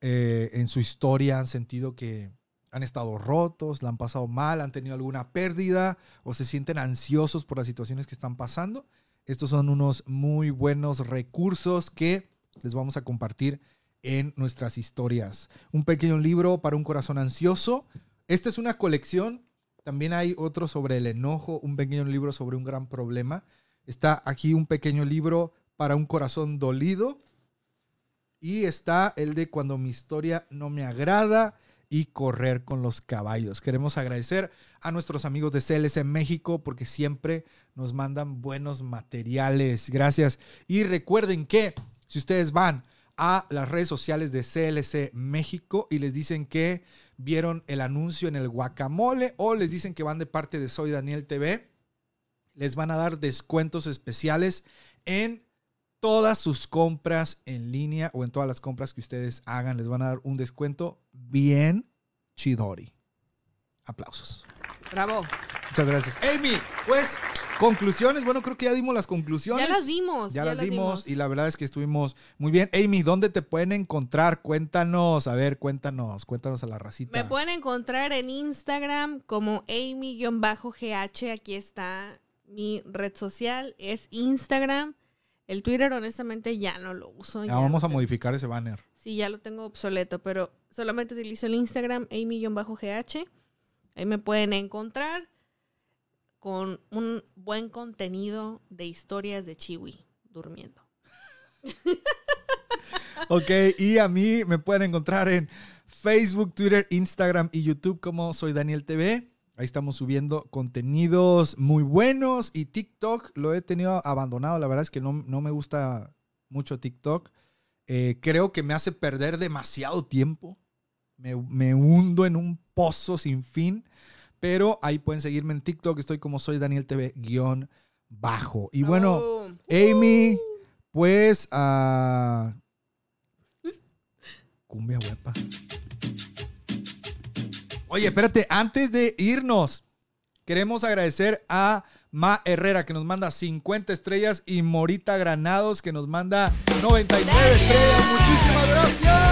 eh, en su historia han sentido que han estado rotos, la han pasado mal, han tenido alguna pérdida o se sienten ansiosos por las situaciones que están pasando. Estos son unos muy buenos recursos que les vamos a compartir en nuestras historias. Un pequeño libro para un corazón ansioso. Esta es una colección. También hay otro sobre el enojo, un pequeño libro sobre un gran problema. Está aquí un pequeño libro para un corazón dolido. Y está el de cuando mi historia no me agrada y correr con los caballos. Queremos agradecer a nuestros amigos de CLC México porque siempre nos mandan buenos materiales. Gracias. Y recuerden que si ustedes van a las redes sociales de CLC México y les dicen que vieron el anuncio en el guacamole o les dicen que van de parte de Soy Daniel TV, les van a dar descuentos especiales en todas sus compras en línea o en todas las compras que ustedes hagan. Les van a dar un descuento bien chidori. Aplausos. Bravo. Muchas gracias. Amy, pues conclusiones. Bueno, creo que ya dimos las conclusiones. Ya las dimos. Ya, las, dimos, y la verdad es que estuvimos muy bien. Amy, ¿dónde te pueden encontrar? Cuéntanos, a ver, cuéntanos, cuéntanos a la racita. Me pueden encontrar en Instagram como Amy-GH. Aquí está mi red social, es Instagram. El Twitter, honestamente, ya no lo uso. Ya, vamos a modificar ese banner. Sí, ya lo tengo obsoleto, pero solamente utilizo el Instagram amy-gh. Ahí me pueden encontrar con un buen contenido de historias de Chiwi durmiendo. [laughs] ok, y a mí me pueden encontrar en Facebook, Twitter, Instagram y YouTube como soy Daniel TV. Ahí estamos subiendo contenidos muy buenos y TikTok lo he tenido abandonado. La verdad es que no, me gusta mucho TikTok. Eh, creo que me hace perder demasiado tiempo. Me, me hundo en un pozo sin fin. Pero ahí pueden seguirme en TikTok. Estoy como soy Daniel TV guion bajo. Y bueno, Oh. Amy, pues a cumbia huepa. Oye, espérate, antes de irnos, queremos agradecer a Ma Herrera que nos manda 50 estrellas y Morita Granados que nos manda 99 estrellas. Muchísimas gracias.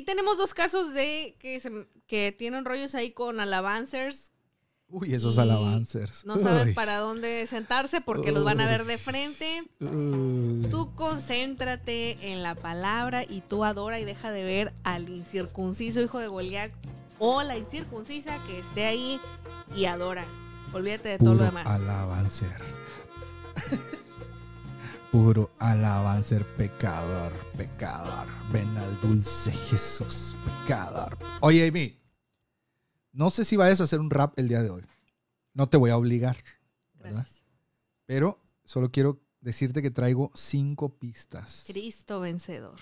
Aquí tenemos dos casos de que, se- que tienen rollos ahí con alabancers. Uy, esos alabancers. No saben Uy. para dónde sentarse porque los van a ver de frente. Uy. Tú concéntrate en la palabra y tú adora y deja de ver al incircunciso hijo de Goliat o la incircuncisa que esté ahí y adora. Olvídate de todo lo demás. alabancer. Puro alabancer pecador, pecador. Ven al dulce Jesús, pecador. Oye, Amy, no sé si vayas a hacer un rap el día de hoy. No te voy a obligar, ¿verdad? Gracias. Pero solo quiero decirte que traigo cinco pistas. Cristo vencedor.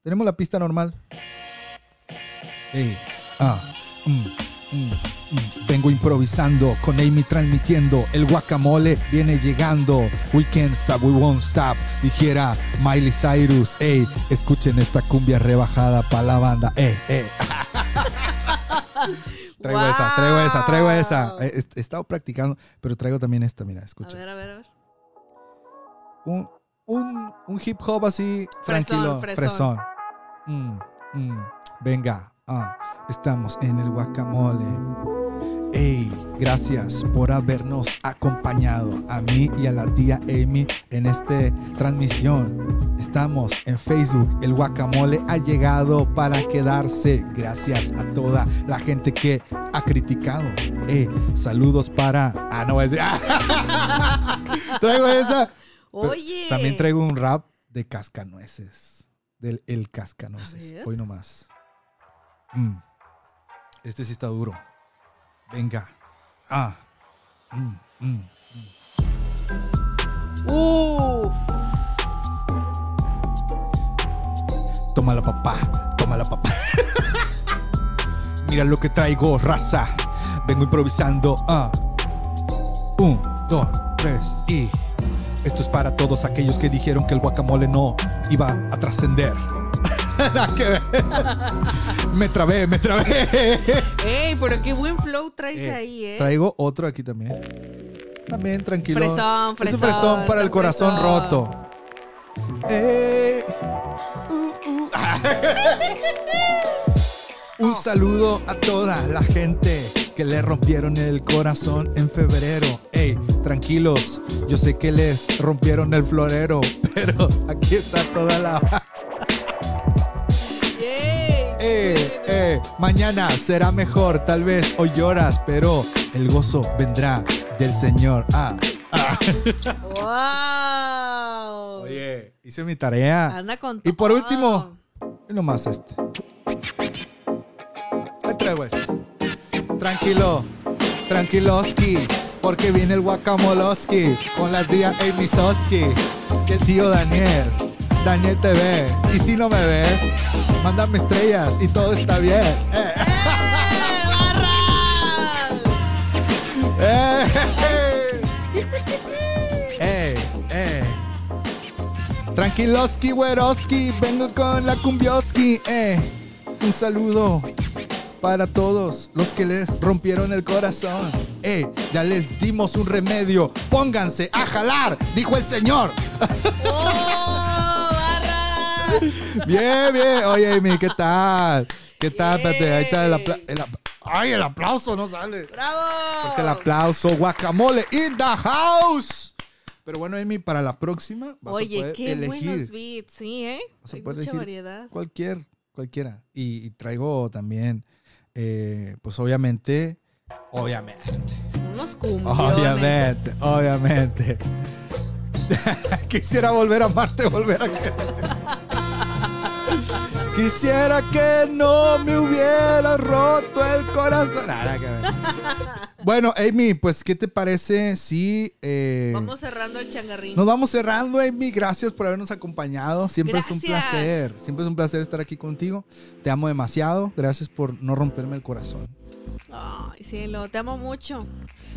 Tenemos la pista normal. Ey, ah, mm. Vengo improvisando, con Amy transmitiendo. El guacamole viene llegando. We can't stop, we won't stop. Dijera Miley Cyrus. Ey, escuchen esta cumbia rebajada para la banda. Eh, eh. [laughs] traigo esa, traigo esa, traigo esa. He, he estado practicando, pero traigo también esta, mira, A escucha. ver, a ver, a ver. un, un, un hip hop así Fresón, tranquilo, fresón. fresón. Mm, mm, venga, ah, estamos en el guacamole. Ey, gracias por habernos acompañado a mí y a la tía Amy en esta transmisión. Estamos en Facebook. El guacamole ha llegado para quedarse. Gracias a toda la gente que ha criticado. Ey, saludos para. Ah, no decir. [laughs] Traigo esa. Oye. También traigo un rap de cascanueces. Del El Cascanueces. Hoy nomás. Mm. Este sí está duro. Venga. Ah. Mm, mm. Uf. Tómala, papá. Tómala, papá. [laughs] Mira lo que traigo, raza. Vengo improvisando. Ah. Un, dos, tres y. Esto es para todos aquellos que dijeron que el guacamole no iba a trascender. [laughs] Nada que ver. me trabé, me trabé. Ey, pero qué buen flow traes Eh, ahí, ¿eh? Traigo otro aquí también. También tranquilo. Fresón, Es un fresón, fresón para el corazón fresón. roto. Eh, uh, uh. [laughs] Un saludo a toda la gente que le rompieron el corazón en febrero. Ey, tranquilos, yo sé que les rompieron el florero, [laughs] pero aquí está toda la... Eh, eh, mañana será mejor, tal vez hoy lloras, pero el gozo vendrá del Señor. Ah, ah. Wow. Oye, hice mi tarea. Anda con Y por último, nomás este. Ahí traigo este. Tranquilo, tranquiloski, porque viene el guacamoloski con la tía Amy Soski y el tío Daniel. Daniel TV. Y si no me ves, mándame estrellas y todo está bien. Eh. ¡Eh! ¡Eh! [laughs] ¡Eh! ¡Eh! Tranquiloski, güeroski, vengo con la cumbioski, eh. Un saludo para todos los que les rompieron el corazón. Eh, ya les dimos un remedio. Pónganse a jalar, dijo el señor. ¡Oh! Bien, bien. Oye, Amy, ¿qué tal? ¿Qué tal? Espérate, ahí está el Yay. aplauso. ¡Ay, el aplauso no sale! ¡Bravo! Fuerte el aplauso, guacamole in the house. Pero bueno, Amy, para la próxima vas a Oye, poder qué buenos beats, sí, ¿eh? Vas a Hay poder mucha variedad. cualquier, cualquiera. Y, y traigo también, eh, pues obviamente, obviamente, Unos cumbiones. obviamente, obviamente. [laughs] [laughs] Quisiera volver a amarte, volver a. [laughs] Quisiera que no me hubiera roto el corazón. Nada que ver. [laughs] Bueno, Amy, pues, ¿qué te parece si... eh, Vamos cerrando el changarrín. Nos vamos cerrando, Amy. Gracias por habernos acompañado. Siempre es un placer. Siempre es un placer estar aquí contigo. Te amo demasiado. Gracias por no romperme el corazón. Ay, cielo, te amo mucho.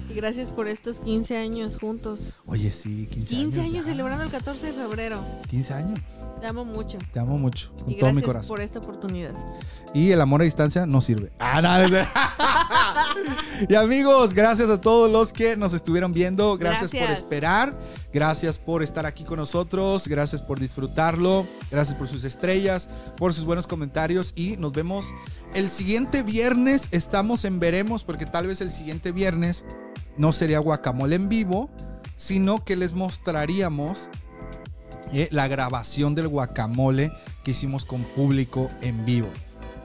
Y gracias por estos 15 años juntos. Oye, sí, 15, 15 años ya. celebrando el 14 de febrero. 15 años. Te amo mucho. Te amo mucho. Con Y todo mi gracias corazón. por esta oportunidad. Y el amor a distancia no sirve. [laughs] Ah, no, y amigos, gracias a todos los que nos estuvieron viendo. Gracias, por Gracias. esperar. Gracias por estar aquí con nosotros. Gracias por disfrutarlo. Gracias por sus estrellas, por sus buenos comentarios. Y nos vemos el siguiente viernes. Estamos en Veremos, porque tal vez el siguiente viernes no sería guacamole en vivo, sino que les mostraríamos eh, la grabación del guacamole que hicimos con público en vivo.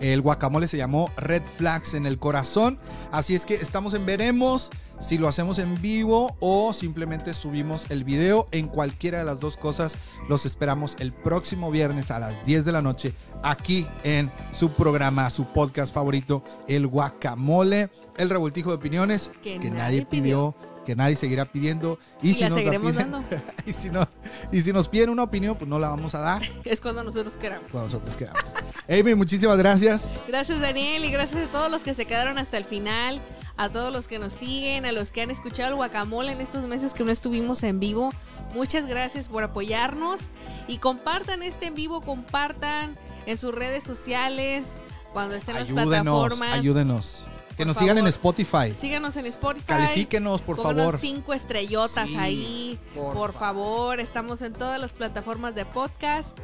El guacamole se llamó Red Flags en el corazón. Así es que estamos en veremos si lo hacemos en vivo o simplemente subimos el video. En cualquiera de las dos cosas los esperamos el próximo viernes a las 10 de la noche aquí en su programa, su podcast favorito, El Guacamole, el revoltijo de opiniones Que que, nadie nadie pidió. Que nadie seguirá pidiendo. Y, Y si la nos seguiremos piden- dando. [laughs] y, si no, y si nos piden una opinión, pues no la vamos a dar. [laughs] Es cuando nosotros queramos. Cuando nosotros quedamos. Amy, muchísimas gracias. Gracias Daniel y gracias a todos los que se quedaron hasta el final, a todos los que nos siguen, a los que han escuchado el guacamole en estos meses que no estuvimos en vivo. Muchas gracias por apoyarnos y compartan este en vivo, compartan en sus redes sociales, cuando estén en las plataformas. ayúdenos. Que nos sigan en. Sígannos Síganos en Spotify. Califíquenos, por Pónganos favor. cinco estrellotas Sí, ahí. por Por, favor, estamos en todas las plataformas de podcast.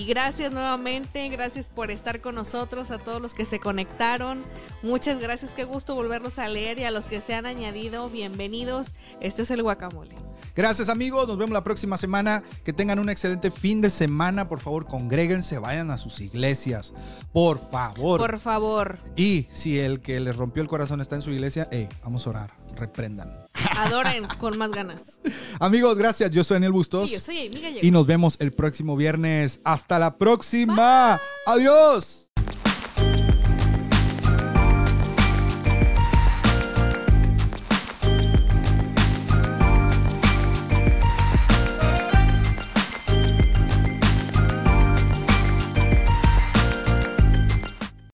Y gracias nuevamente, gracias por estar con nosotros, a todos los que se conectaron. Muchas gracias, qué gusto volverlos a leer y a los que se han añadido, bienvenidos. Este es el guacamole. Gracias amigos, nos vemos la próxima semana. Que tengan un excelente fin de semana. Por favor, congréguense, vayan a sus iglesias. Por favor. Por favor, Y si el que les rompió el corazón está en su iglesia, hey, vamos a orar, reprendan. [laughs] adoren con más ganas. Amigos, gracias. Yo soy Daniel Bustos. Y yo soy Amy Gallego. Y nos vemos el próximo viernes. Hasta la próxima. Adiós.